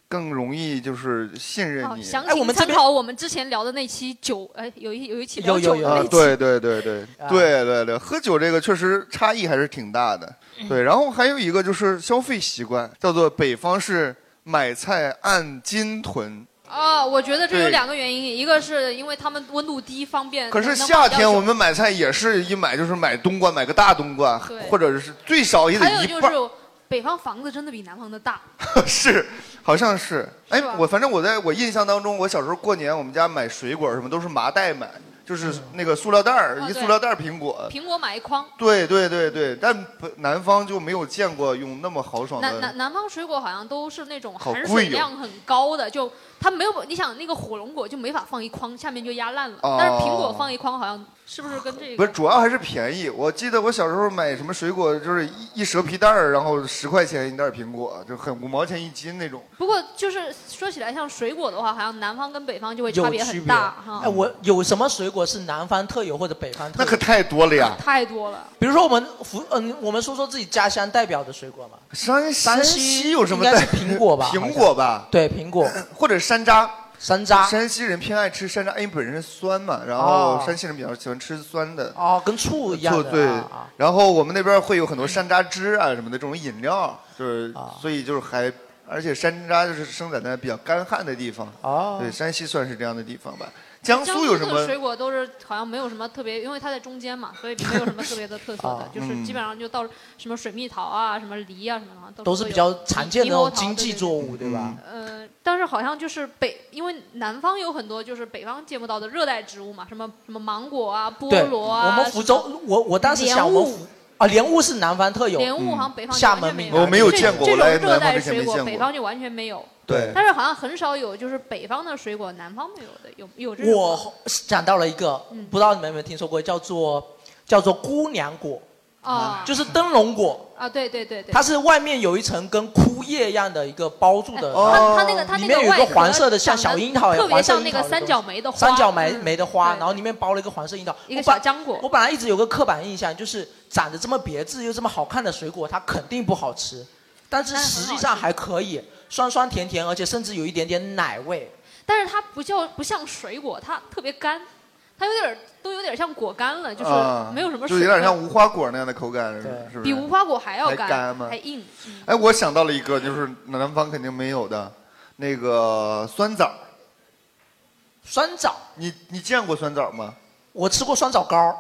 更容易就是信任好，你。详情参考我们之前聊的那期酒，哎，有一有一期聊酒的那啊，期。对对对对啊对对对，喝酒这个确实差异还是挺大的。嗯对，然后还有一个就是消费习惯，叫做北方是买菜按斤囤。啊，我觉得这有对两个原因，一个是因为他们温度低，方便。可是能夏天我们买菜也是一买就是买冬瓜，买个大冬瓜对，或者是最少也得还有一半儿。就是北方房子真的比南方的大。是，好像是。哎，我反正我在我印象当中，我小时候过年，我们家买水果什么都是麻袋买，就是那个塑料袋儿，啊对一塑料袋儿苹果。苹果买一筐。对对对对，但不南方就没有见过用那么豪爽南的。南南方水果好像都是那种含水量很高的，就它没有，你想那个火龙果就没法放一筐，下面就压烂了。哦但是苹果放一筐，好像是不是跟这个？不是，主要还是便宜。我记得我小时候买什么水果，就是一一蛇皮袋儿，然后十块钱一袋儿苹果，就很五毛钱一斤那种。不过就是说起来，像水果的话，好像南方跟北方就会差别。很大哈。哎，我有什么水果是南方特有或者北方特有？那可太多了呀！太多了。比如说我们福，嗯，我们说说自己家乡代表的水果嘛。山山西有什么应该是苹果吧？苹果吧？对，苹果或者山楂。山楂。山西人偏爱吃山楂，因为本身酸嘛，然后哦山西人比较喜欢吃酸的。哦，跟醋一样的。醋对啊啊，然后我们那边会有很多山楂汁啊什么的这种饮料，就是啊所以就是还，而且山楂就是生长在比较干旱的地方。哦对，山西算是这样的地方吧。江江苏有什么的水？果都是好像没有什么特别，因为它在中间嘛，所以没有什么特别的特色的，啊就是基本上就到什么水蜜桃啊、什么梨啊什么的，都是比较常见的那种经济作物，对吧？呃，但是好像就是北，因为南方有很多就是北方见不到的热带植物嘛，什么什么芒果啊、菠，萝啊。我们福州，我我当时想，莲雾我们福啊，莲雾是南方特有，莲雾好像北方就厦完全没有我没有这见过这种热带水果，之前没见过。北方就完全没有。对。但是好像很少有就是北方的水果南方没有的，有有这种吗。我想到了一个，不知道你们有没有听说过，叫做叫做姑娘果，啊，就是灯笼果，啊，对对对对，它是外面有一层跟枯叶一样的一个包住的，它它那个它里面有一个黄色的，像小樱桃一样，特别黄色像那个三角梅的花，三角梅嗯。梅的花，然后里面包了一个黄色樱桃，一个我本小浆果。我本来一直有个刻板印象，就是长得这么别致又这么好看的水果，它肯定不好吃，但是实际上还可以，酸酸甜甜，而且甚至有一点点奶味。但是它不叫不像水果，它特别干，它有点儿都有点像果干了，就是啊没有什么就水分。有点像无花果那样的口感，是不是？比无花果还要还干吗还硬。嗯哎，我想到了一个，就是南方肯定没有的，那个酸枣。酸枣，你你见过酸枣吗？我吃过酸枣糕。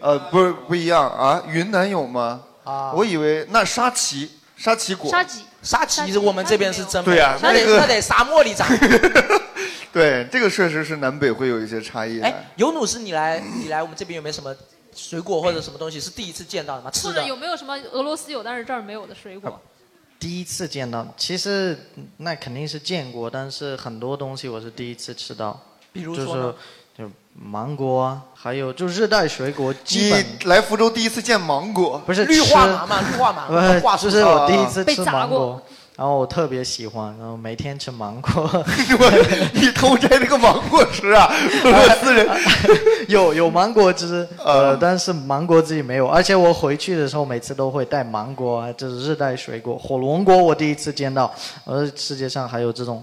呃，不是不一样啊，云南有吗？啊我以为那沙棘，沙棘果。沙棘，沙棘我们这边是真没有对呀那得那个那得沙漠里长。对，这个确实是南北会有一些差异的。哎，尤努斯，你来你来我们这边有没有什么水果或者什么东西是第一次见到的吗？吃的或者有没有什么俄罗斯有但是这儿没有的水果？第一次见到，其实那肯定是见过，但是很多东西我是第一次吃到。比如就是说呢就芒果啊，还有就热带水果，基你本来福州第一次见芒果，不是绿化吃芒嘛，绿化麻，不话术是，就是我第一次被吃砸过芒果，然后我特别喜欢，然后每天吃芒果。你偷摘那个芒果吃啊？俄罗斯人 有有芒果汁，啊呃，但是芒果自己没有，而且我回去的时候每次都会带芒果啊，就是热带水果，火龙果我第一次见到，呃，世界上还有这种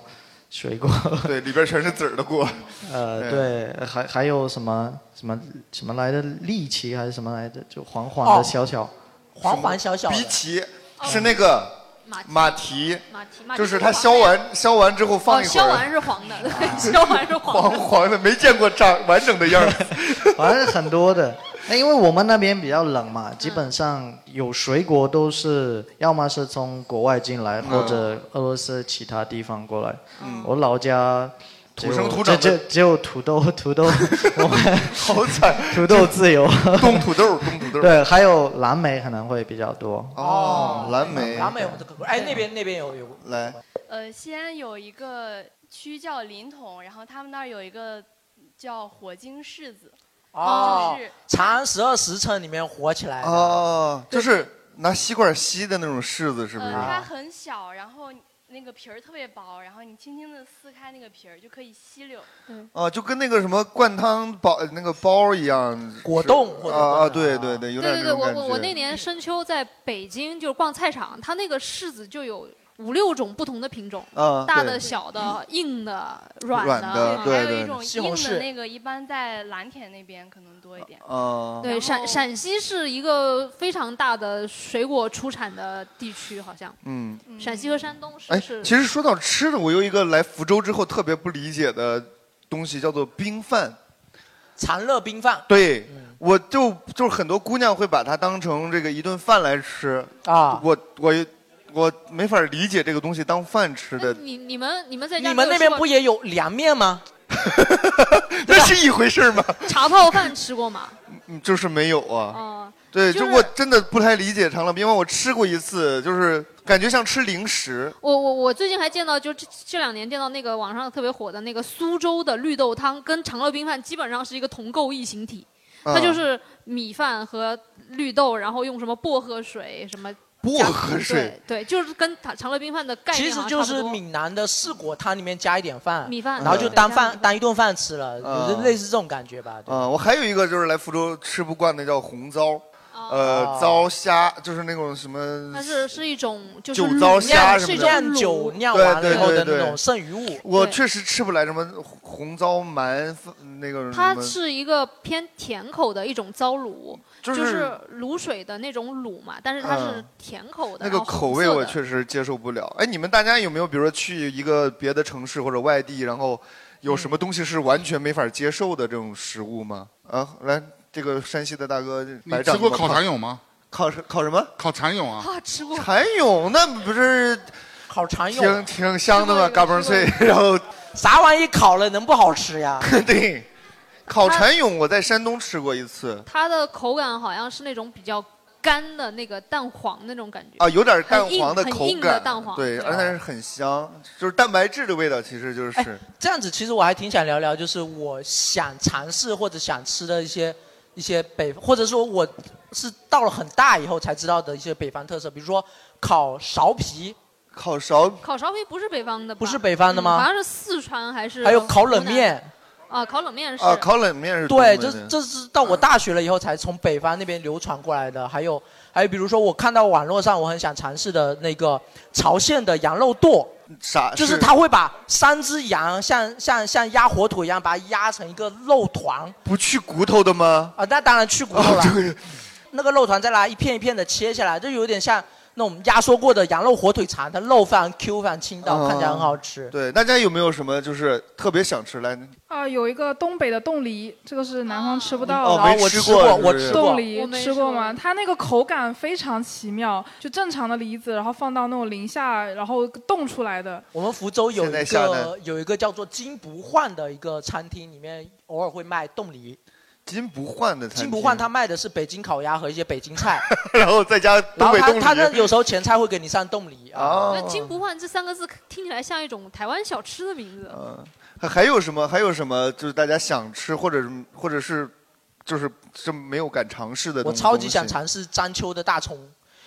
水果。对，里边全是籽儿的果。呃，对，还还有什么什么什么来的荠荠还是什么来着，就黄黄哦的小小。黄黄小小的荸荠是那个马蹄，马蹄马蹄就是它削完削完之后放哦，一会儿削完，是黄的，对，削完是黄黄的。黄的，没见过长完整的样儿。反正很多的。那因为我们那边比较冷嘛，基本上有水果都是要么是从国外进来，嗯或者俄罗斯其他地方过来。嗯我老家土生土长的只只只有土豆，土豆，我们 好惨，土豆自由。种土豆，种土豆。对，还有蓝莓可能会比较多。哦，蓝莓，蓝莓哎，那边那边有有来，呃，西安有一个区叫临潼，然后他们那儿有一个叫火晶柿子，哦就是，长安十二时辰里面火起来的。哦，就是拿吸管吸的那种柿子，是不是？呃，它很小，然后那个皮儿特别薄，然后你轻轻的撕开那个皮儿就可以吸溜。嗯，哦，就跟那个什么灌汤包那个包一样，果冻或者啊啊，对对对，有对对对，我。我我那年深秋在北京就是逛菜场，它那个柿子就有五六种不同的品种，大的、小的、硬的、软软的还有一种硬西红柿的那个，一般在蓝田那边可能多一点。啊，对，陕陕西是一个非常大的水果出产的地区，好像。嗯。陕西和山东是哎，是。其实说到吃的，我有一个来福州之后特别不理解的东西，叫做冰饭。长乐冰饭。对，我就就是很多姑娘会把它当成这个一顿饭来吃啊。我我我没法理解这个东西当饭吃的，你你们你们在家你们那边不也有凉面吗？那是一回事吗？茶泡饭吃过吗？嗯就是没有啊。哦，对，就就是我真的不太理解长乐冰，因为我吃过一次，就是感觉像吃零食。我我我最近还见到，就这这两年见到那个网上特别火的那个苏州的绿豆汤，跟长乐冰饭基本上是一个同构异形体。啊它就是米饭和绿豆，然后用什么薄荷水什么薄加荷水对对，就是跟长长乐冰饭的概念其实就是好像差不多闽南的四果汤里面加一点饭，米饭然后就对当饭加饭当一顿饭吃了，嗯就是类似这种感觉吧。对啊、我还有一个就是来福州吃不惯的叫红糟，哦呃，糟虾就是那种什么它是是一种就是酒糟虾什么的，是一种酒酿对完了以后对对对。的那种剩余物。对。我确实吃不来什么红糟鳗，那个什它么是一个偏甜口的一种糟卤，就就是是卤水的那种卤嘛，但是它是嗯。甜口的，那个然后口味我的。确实接受不了。哎，你们大家有没有比如说去一个别的城市或者外地，然后有什么东西是完全没法接受的这种食物吗？啊，来，这个山西的大哥，你白长吃过烤蚕蛹吗？烤什烤什么？烤蚕蛹啊？啊，吃过。蚕蛹那不是烤蚕蛹挺挺香的吧？嘎嘣脆，然后啥玩意烤了能不好吃呀？对，烤蚕蛹我在山东吃过一次它的口感好像是那种比较干的那个蛋黄那种感觉啊，有点蛋黄的口很硬的感，蛋黄对，而且是很香，就是蛋白质的味道，其实就是。这样子，其实我还挺想聊聊，就是我想尝试或者想吃的一些一些北，或者说我是到了很大以后才知道的一些北方特色，比如说烤苕皮，烤苕烤苕皮不是北方的吧，不是北方的吗嗯好像是四川还是？还有烤冷面。啊，烤冷面是。啊，烤冷面是对，这这是到我大学了以后才从北方那边流传过来的。还有还有，比如说我看到网络上我很想尝试的那个朝鲜的羊肉剁，啥就是他会把三只羊像像像压火腿一样，把它压成一个肉团不去骨头的吗？啊，那当然去骨头了。那个肉团再拿一片一片的切下来，就有点像那种压缩过的羊肉火腿肠，它肉非常 Q 非常筋道，看起来很好吃。对，大家有没有什么就是特别想吃来？啊，有一个东北的冻梨，这个是南方吃不到的哦的。没吃过我吃过冻梨我没吃过吗？它那个口感非常奇妙，就正常的梨子，然后放到那种零下，然后冻出来的。我们福州有现在一下单个有一个叫做金不换的一个餐厅，里面偶尔会卖冻梨。金不换的餐厅金不换，他卖的是北京烤鸭和一些北京菜，然后再加然后他东北冻梨。他那有时候前菜会给你上冻梨啊。哦那金不换这三个字听起来像一种台湾小吃的名字。嗯，还还有什么？还有什么？就是大家想吃，或者是或者是，就是是没有敢尝试的东西。我超级想尝试章丘的大葱，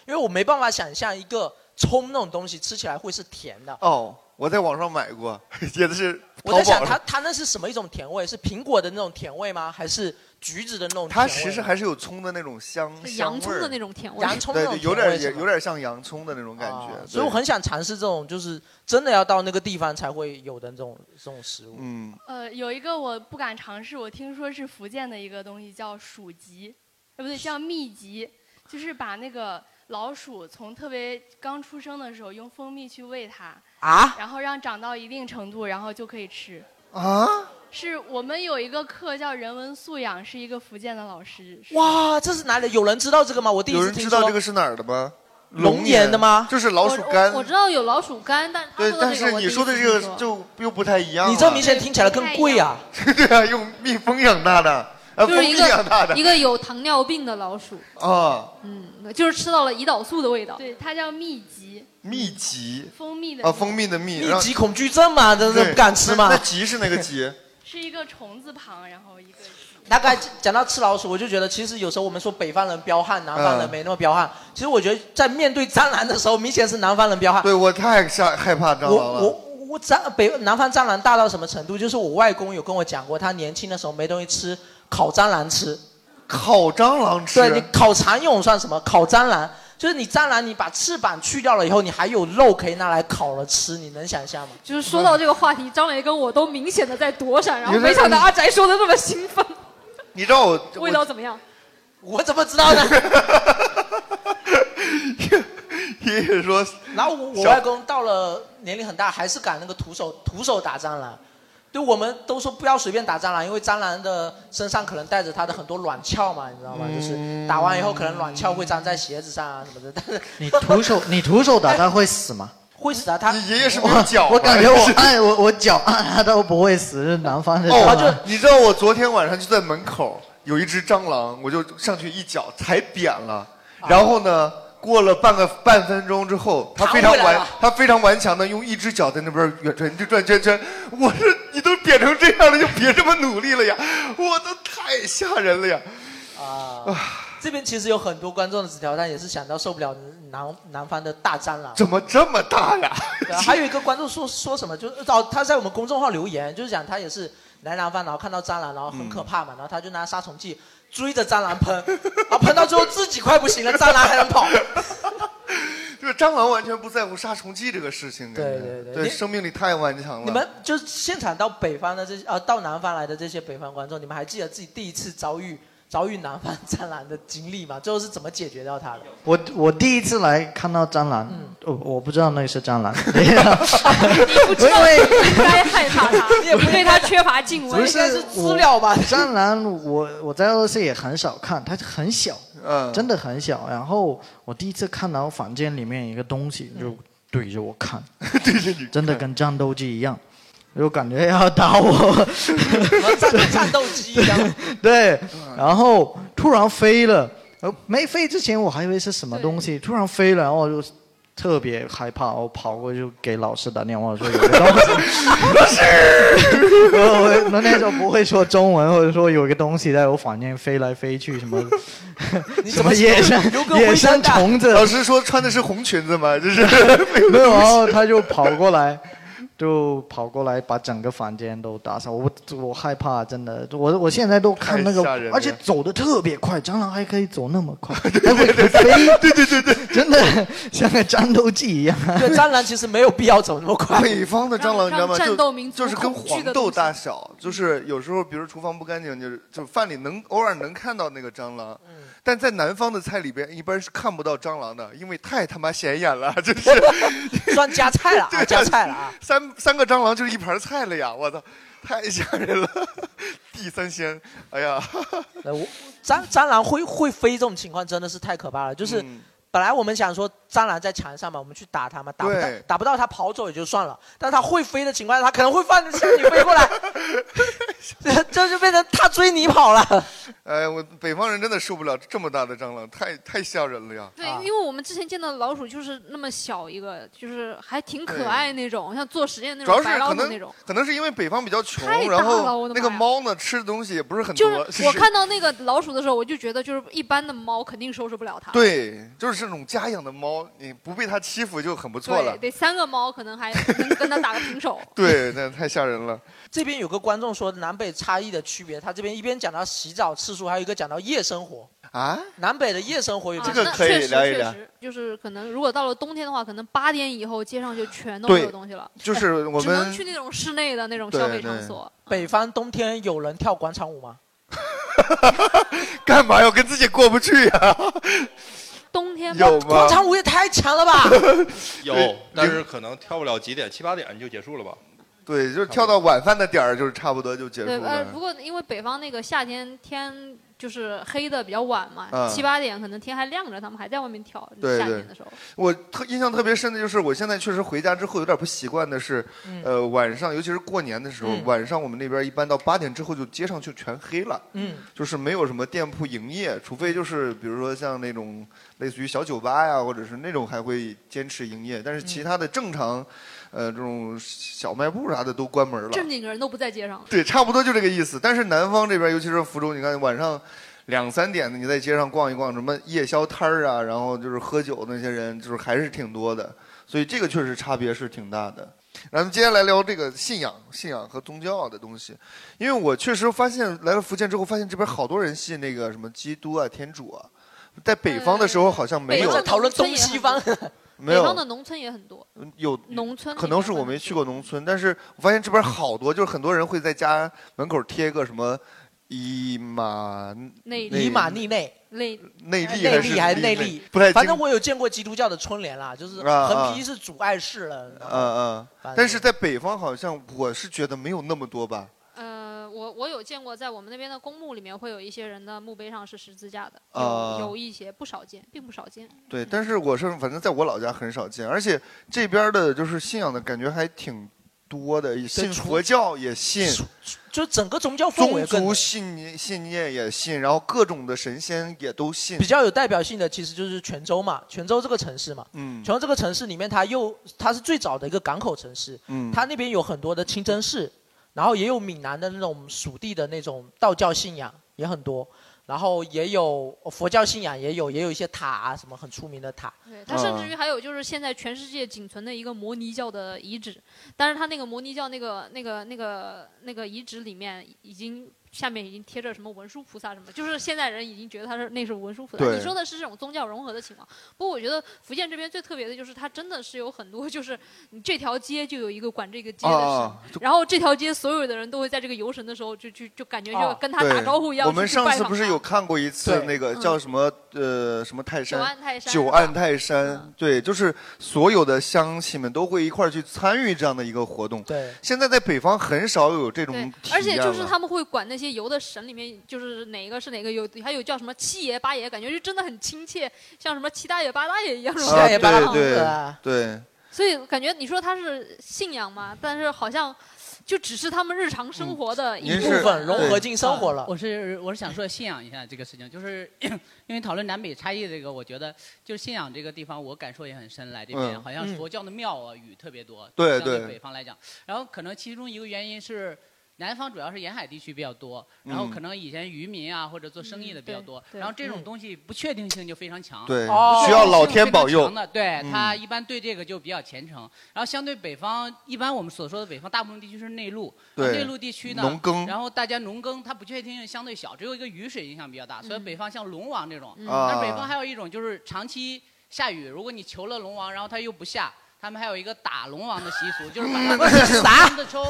因为我没办法想象一个葱那种东西吃起来会是甜的。哦，我在网上买过，也是我在想它。它那是什么一种甜味？是苹果的那种甜味吗？还是橘子的那种它？其实还是有葱的那种香洋葱的那种甜味。洋葱那种对对，有点也有点像洋葱的那种感觉。所以我很想尝试这种，就是真的要到那个地方才会有的这种这种食物。嗯，呃，有一个我不敢尝试，我听说是福建的一个东西叫鼠集，呃，不对，叫蜜集，就是把那个老鼠从特别刚出生的时候用蜂蜜去喂它，啊，然后让长到一定程度，然后就可以吃。啊，是我们有一个课叫人文素养，是一个福建的老师。哇，这是哪里？有人知道这个吗？我第一有人次听说。知道这个是哪儿的吗？龙岩的吗就是老鼠干我。我知道有老鼠干，但是他对，说的但是这个我第一你说的这个听说就又不太一样了。你这明显听起来更贵啊！对啊，用蜜蜂养大的，啊，蜂蜜就是一养大的个一个有糖尿病的老鼠，啊，嗯，就是吃到了胰岛素的味道。对，它叫蜜吉，蜜吉蜂蜜的啊，蜂蜜的蜜，密集恐惧症嘛，这这不敢吃嘛那。吉是哪个吉？是一个虫字旁，然后一个大概讲到吃老鼠，我就觉得其实有时候我们说北方人彪悍，南方人嗯没那么彪悍。其实我觉得在面对蟑螂的时候，明显是南方人彪悍。对我太吓害怕蟑螂了。我我我蟑北南方蟑螂大到什么程度？就是我外公有跟我讲过，他年轻的时候没东西吃，烤蟑螂吃。烤蟑螂吃？对你烤蚕蛹算什么？烤蟑螂就是你蟑螂，你把翅膀去掉了以后，你还有肉可以拿来烤了吃，你能想象吗？就是说到这个话题，张磊跟我都明显的在躲闪，然后没想到阿宅说的那么兴奋，你知道我味道怎么样？我怎么知道呢？爷爷说，然后我我外公到了年龄很大，还是敢那个徒手徒手打蟑螂。对，我们都说不要随便打蟑螂，因为蟑螂的身上可能带着它的很多卵鞘嘛，你知道吗？就是打完以后可能卵鞘会粘在鞋子上啊什么的，但是你徒手 你徒手打它会死吗？会死啊！它你爷爷是没有脚吧，我感觉我是按我我脚按它都不会死，是南方的蟑哦就。，你知道我昨天晚上就在门口有一只蟑螂，我就上去一脚踩扁了，然后呢，过了半个半分钟之后，他非常顽弹回来了，它非常顽强的用一只脚在那边远转就转圈圈。我说你都扁成这样了，就别这么努力了呀！我都太吓人了呀！啊，这边其实有很多观众的纸条，但也是想到受不了南南方的大蟑螂。怎么这么大呀？还有一个观众说说什么，就是哦，他在我们公众号留言，就是讲他也是来南方，然后看到蟑螂，然后很可怕嘛，然后他就拿杀虫剂追着蟑螂喷，啊喷到最后自己快不行了，蟑螂还能跑。就是蟑螂完全不在乎杀虫剂这个事情，对感觉对，对对生命力太顽强了。你们就是现场到北方的这些呃到南方来的这些北方观众，你们还记得自己第一次遭遇遭遇南方蟑螂的经历吗？最后是怎么解决掉它的？我我第一次来看到蟑螂，我我不知道那是蟑螂，你不知道应该害怕它，你也不对它缺乏敬畏。不是资料吧蟑螂我我在俄罗斯也很少看，它很小，嗯，真的很小。然后我第一次看到房间里面一个东西，就对着我看，对着你，真的跟战斗机一样，就感觉要打我。战战斗机一样。对，然后突然飞了，呃，没飞之前我还以为是什么东西，突然飞了，然后我就特别害怕，我跑过去给老师打电话说有个东西，老师，我我那时候不会说中文，或者说有一个东西在我房间飞来飞去，什么什么野生野生虫子，老师说穿的是红裙子吗？就是 没有，然后他就跑过来，就跑过来把整个房间都打扫。我我害怕，真的，我我现在都看那个而且走的特别快，蟑螂还可以走那么快，还会飞，对对对对，真的像个战斗机一样。对，蟑螂其实没有必要走那么快。北方的蟑螂你知道吗？战斗民族就就是跟黄豆大小，就是有时候比如厨房不干净，就是就饭里能偶尔能看到那个蟑螂，嗯但在南方的菜里边一般是看不到蟑螂的，因为太他妈显眼了，就是 算加菜了 啊，加菜了啊。三三个蟑螂就是一盘菜了呀！我操，太吓人了，地三鲜，哎呀，蟑蟑螂会会飞这种情况真的是太可怕了。就是嗯本来我们想说蟑螂在墙上嘛，我们去打它嘛，打不到对打不到它跑走也就算了，但它会飞的情况下，它可能会放着向你飞过来，这 这就变成它追你跑了。哎，我北方人真的受不了这么大的蟑螂，太太吓人了呀！对，因为我们之前见到的老鼠就是那么小一个，就是还挺可爱那种，像做实验那主要种白是可能老鼠那种。可能是因为北方比较穷太，大然了后那个猫呢吃的东西也不是很多。就是 我看到那个老鼠的时候，我就觉得就是一般的猫肯定收拾不了它。对，就是这种家养的猫，你不被它欺负就很不错了对，。得三个猫可能还 能跟它打个平手。对，那太吓人了。这边有个观众说南北差异的区别，他这边一边讲到洗澡次数，还有一个讲到夜生活啊。南北的夜生活有啊这那确实确实就是可能如果到了冬天的话，可能八点以后街上就全都没有东西了。就是我们只能们去那种室内的那种消费场所。北方冬天有人跳广场舞吗？干嘛要跟自己过不去呀？冬天有吗广场舞也太强了吧！有，但是可能跳不了几点，七八点就结束了吧？对，就是跳到晚饭的点儿，就是差不多就结束了对，呃，了。不过因为北方那个夏天天就是黑的比较晚嘛，啊七八点可能天还亮着，他们还在外面跳。对对夏天的时候，我特印象特别深的就是，我现在确实回家之后有点不习惯的是，嗯呃，晚上尤其是过年的时候，嗯晚上我们那边一般到八点之后就街上就全黑了。嗯，就是没有什么店铺营业，除非就是比如说像那种类似于小酒吧呀，或者是那种还会坚持营业，但是其他的正常，呃，这种小卖部啥的都关门了。正经人都不在街上。对，差不多就这个意思。但是南方这边，尤其是福州，你看晚上两三点的，你在街上逛一逛，什么夜宵摊儿啊，然后就是喝酒那些人，就是还是挺多的。所以这个确实差别是挺大的。然后接下来聊这个信仰、信仰和宗教的东西，因为我确实发现来了福建之后，发现这边好多人信那个什么基督啊、天主啊，在北方的时候好像没有。北方的农村也很多没有北方的农村也很多。有农村可能是我没去过农村，但是我发现这边好多，就是很多人会在家门口贴一个什么伊玛内以马内内。内内力内力还是内力力？不太清反正我有见过基督教的春联啦，就是横批是主爱世了。嗯嗯但是在北方好像我是觉得没有那么多吧。呃，我我有见过，在我们那边的公墓里面会有一些人的墓碑上是十字架的，啊有有一些不少见，并不少见。对，但是我是反正在我老家很少见，而且这边的就是信仰的感觉还挺多的，信佛教也信，就整个宗教氛围更宗族信念信念也信，然后各种的神仙也都信。比较有代表性的其实就是泉州嘛，泉州这个城市嘛，嗯泉州这个城市里面，它又它是最早的一个港口城市，嗯它那边有很多的清真寺，然后也有闽南的那种属地的那种道教信仰也很多，然后也有佛教信仰也有，也有一些塔啊什么很出名的塔。对，它甚至于还有就是现在全世界仅存的一个摩尼教的遗址，但是它那个摩尼教那个那个那个那个遗址里面已经下面已经贴着什么文殊菩萨什么，就是现在人已经觉得他是那是文殊菩萨。你说的是这种宗教融合的情况，不过我觉得福建这边最特别的就是它真的是有很多 就是你这条街就有一个管这个街的神，啊然后这条街所有的人都会在这个游神的时候就就就感觉就啊跟他打招呼一样我们上次不是有看过一次那个嗯叫什么呃什么泰山？九安泰山。九安泰山，对，就是所有的乡亲们都会一块儿去参与这样的一个活动。对，现在在北方很少有这种而且就是他们会管那些游的神里面，就是哪个是哪个有，还有叫什么七爷八爷，感觉就真的很亲切，像什么七大爷八大爷一样。是吧啊，对对对。所以感觉你说他是信仰嘛，但是好像就只是他们日常生活的一部分，融合进生活了我是我是想说信仰一下这个事情，就是 因为讨论南北差异这个，我觉得就是信仰这个地方，我感受也很深。来这边、嗯好像佛教的庙啊雨特别多，对相对对北方来讲，然后可能其中一个原因是。南方主要是沿海地区比较多，然后嗯。可能以前渔民啊或者做生意的比较多，对然后这种嗯。东西不确定性就非常强，对需要老性非常天保佑的对嗯。他一般对这个就比较虔诚。然后相对北方，一般我们所说的北方大部分地区是内陆，对内陆地区呢，农耕然后大家农耕它不确定性相对小，只有一个雨水影响比较大，所以北方像龙王这种，嗯。但是北啊。方还有一种就是长期下雨，如果你求了龙王，然后他又不下，他们还有一个打龙王的习俗，就是把他们啥鞭子抽。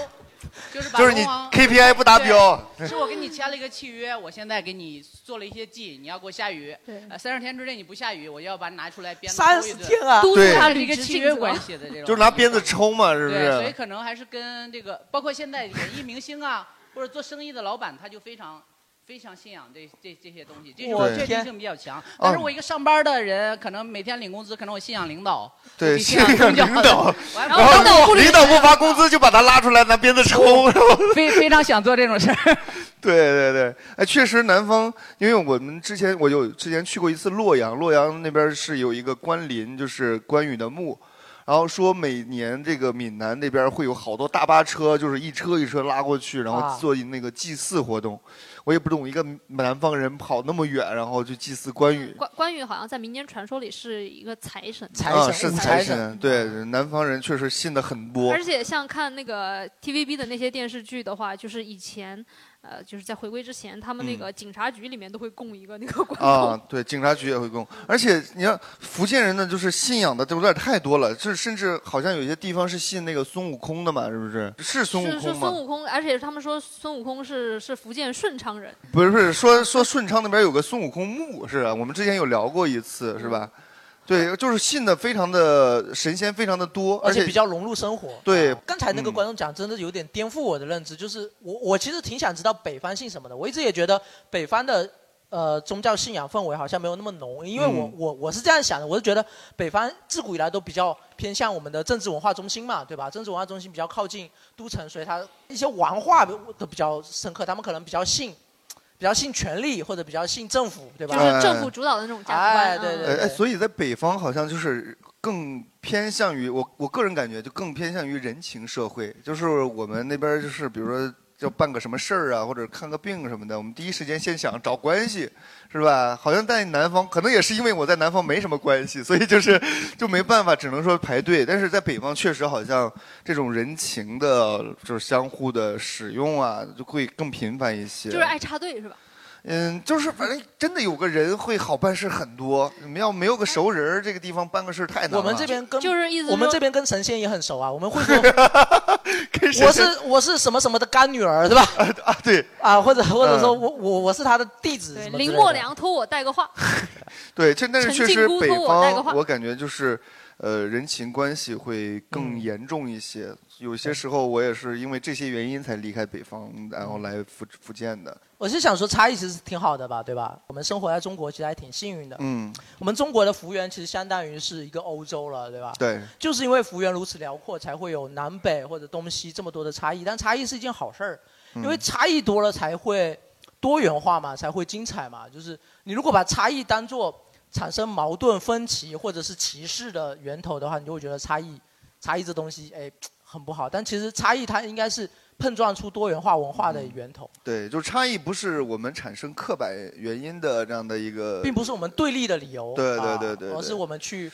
就是把就是你龙王 KPI 不达标对 是我跟你签了一个契约，我现在给你做了一些记，你要给我下雨，呃，三十天之内你不下雨，我就要把你拿出来鞭子抽一30顿天啊督促对，他是一个契约关系的这种，就是拿鞭子抽嘛，是不对，所以是？可能还是跟这个，包括现在演艺明星啊，或者做生意的老板，他就非常。非常信仰这这这些东西，这种我确定性比较强。哦但是我一个上班的人，可能每天领工资，可能我信仰领导，对，信仰领导，然后领导不发工资就把他拉出来拿鞭子抽，非非常想做这种事儿。对对对，哎，确实南方，因为我们之前我有之前去过一次洛阳，洛阳那边是有一个关林，就是关羽的墓。然后说每年这个闽南那边会有好多大巴车，就是一车一车拉过去，然啊后做那个祭祀活动。我也不懂一个南方人跑那么远，然后去祭祀关羽。关关羽好像在民间传说里是一个财神，啊，是财神，对，南方人确实信的很多。而且像看那个 TVB 的那些电视剧的话，就是以前，呃，就是在回归之前，他们那个警察局里面都会供一个那个关公。嗯啊，对，警察局也会供，而且你看福建人呢，就是信仰的都有点太多了，就是甚至好像有些地方是信那个孙悟空的嘛，是不是？是孙悟是是空吗？孙悟空，而且他们说孙悟空是是福建顺昌人。不是不是，说说顺昌那边有个孙悟空墓是吧？我们之前有聊过一次是吧？对，就是信的非常的神仙非常的多，而且且比较融入生活。对刚才那个嗯观众讲真的有点颠覆我的认知，就是我我其实挺想知道北方信什么的，我一直也觉得北方的。呃，宗教信仰氛围好像没有那么浓，因为我、嗯我我是这样想的，我是觉得北方自古以来都比较偏向我们的政治文化中心嘛，对吧？政治文化中心比较靠近都城，所以它一些文化都比较深刻，他们可能比较信，比较信权力或者比较信政府，对吧？就是政府主导的那种价值观。哎，对对哎哎，对。所以在北方好像就是更偏向于我我个人感觉就更偏向于人情社会，就是我们那边就是比如说。要办个什么事儿啊，或者看个病什么的，我们第一时间先想找关系，是吧？好像在南方，可能也是因为我在南方没什么关系，所以就是就没办法，只能说排队。但是在北方，确实好像这种人情的，就是相互的使用啊，就会更频繁一些。就是爱插队是吧？嗯，就是反正真的有个人会好办事很多。你们要没有个熟人儿，这个地方办个事儿太难了。我们这边跟就是意思我们这边跟神仙也很熟啊，我们会说 我是我是什么什么的干女儿，对吧？啊，对啊，或者或者说嗯我我我是他的弟子对什，林默良托我带个话。对，这但是确实北靖姑托我带个话方我感觉就是，呃，人情关系会更嗯严重一些。有些时候我也是因为这些原因才离开北方，然后来福福建的。我是想说，差异其实挺好的吧，对吧？我们生活在中国，其实还挺幸运的。嗯，我们中国的幅员其实相当于是一个欧洲了，对吧？对。就是因为幅员如此辽阔，才会有南北或者东西这么多的差异。但差异是一件好事儿，嗯因为差异多了才会多元化嘛，才会精彩嘛。就是你如果把差异当做产生矛盾、分歧或者是歧视的源头的话，你就会觉得差异，差异这东西哎很不好。但其实差异它应该是碰撞出多元化文化的源头。对，就是差异不是我们产生刻板原因的这样的一个，并不是我们对立的理由，对对对对而是我们去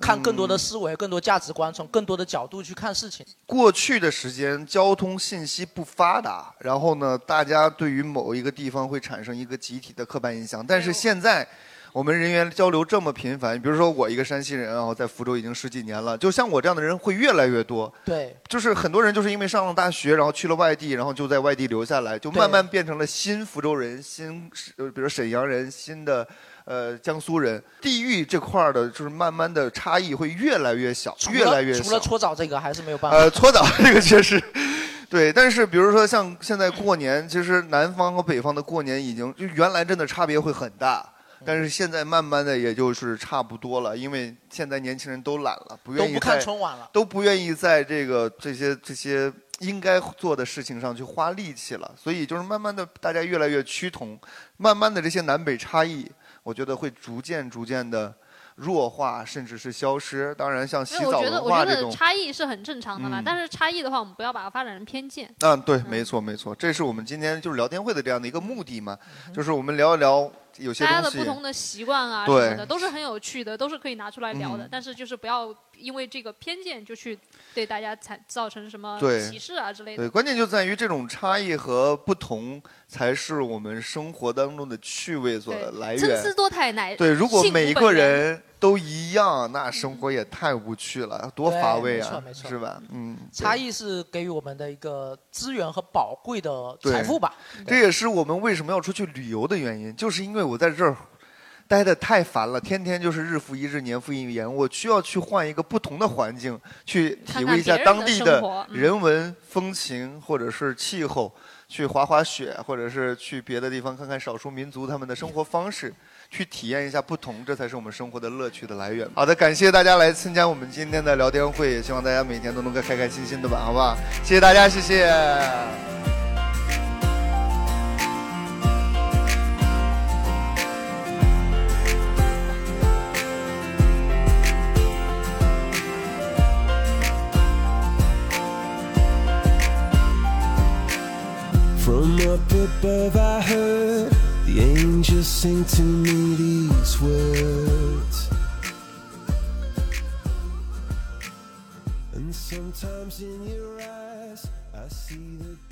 看更多的思维、更多价值观，从更多的角度去看事情。过去的时间，交通信息不发达，然后呢，大家对于某一个地方会产生一个集体的刻板印象。但是现在，我们人员交流这么频繁，比如说我一个山西人，然后在福州已经十几年了，就像我这样的人会越来越多。对，就是很多人就是因为上了大学，然后去了外地，然后就在外地留下来，就慢慢变成了新福州人、新呃，比如沈阳人、新的呃江苏人。地域这块儿的，就是慢慢的差异会越来越小，越来越小。除了搓澡这个还是没有办法。呃，搓澡这个确实，对。但是比如说像现在过年，其实南方和北方的过年已经就原来真的差别会很大，但是现在慢慢的也就是差不多了，因为现在年轻人都懒了，不愿意都不看在春晚了都不愿意在这个这些这些应该做的事情上去花力气了，所以就是慢慢的大家越来越趋同，慢慢的这些南北差异，我觉得会逐渐逐渐的弱化，甚至是消失。当然，像洗因为我澡觉得我觉得文化这种。差异是很正常的啦，嗯但是差异的话，我们不要把它发展成偏见。嗯，对，没错，没错，这是我们今天就是聊天会的这样的一个目的嘛，就是我们聊一聊有些大家。的不同的习惯啊什对么的，都是很有趣的，都是可以拿出来聊的。嗯但是就是不要因为这个偏见就去对大家产造成什么对歧视啊之类的。对，关键就在于这种差异和不同，才是我们生活当中的趣味所对来源。参差多态乃对，如果幸福每个本源人都一样，那生活也太无趣了，多对乏味啊没错没，错是吧？嗯，差异是给予我们的一个资源和宝贵的对财富吧。这也是我们为什么要出去旅游的原因，就是因为我在这儿待的太烦了，天天就是日复一日，年复一年，我需要去换一个不同的环境，去体会一下当地的人文风情或者是气候，去滑滑雪，或者是去别的地方看看少数民族他们的生活方式。去体验一下不同，这才是我们生活的乐趣的来源。好的，感谢大家来参加我们今天的聊天会，也希望大家每天都能够开开心心的吧，好不好？谢谢大家，谢谢。From up above, I heard the angels sing to me these words. And sometimes in your eyes, I see the.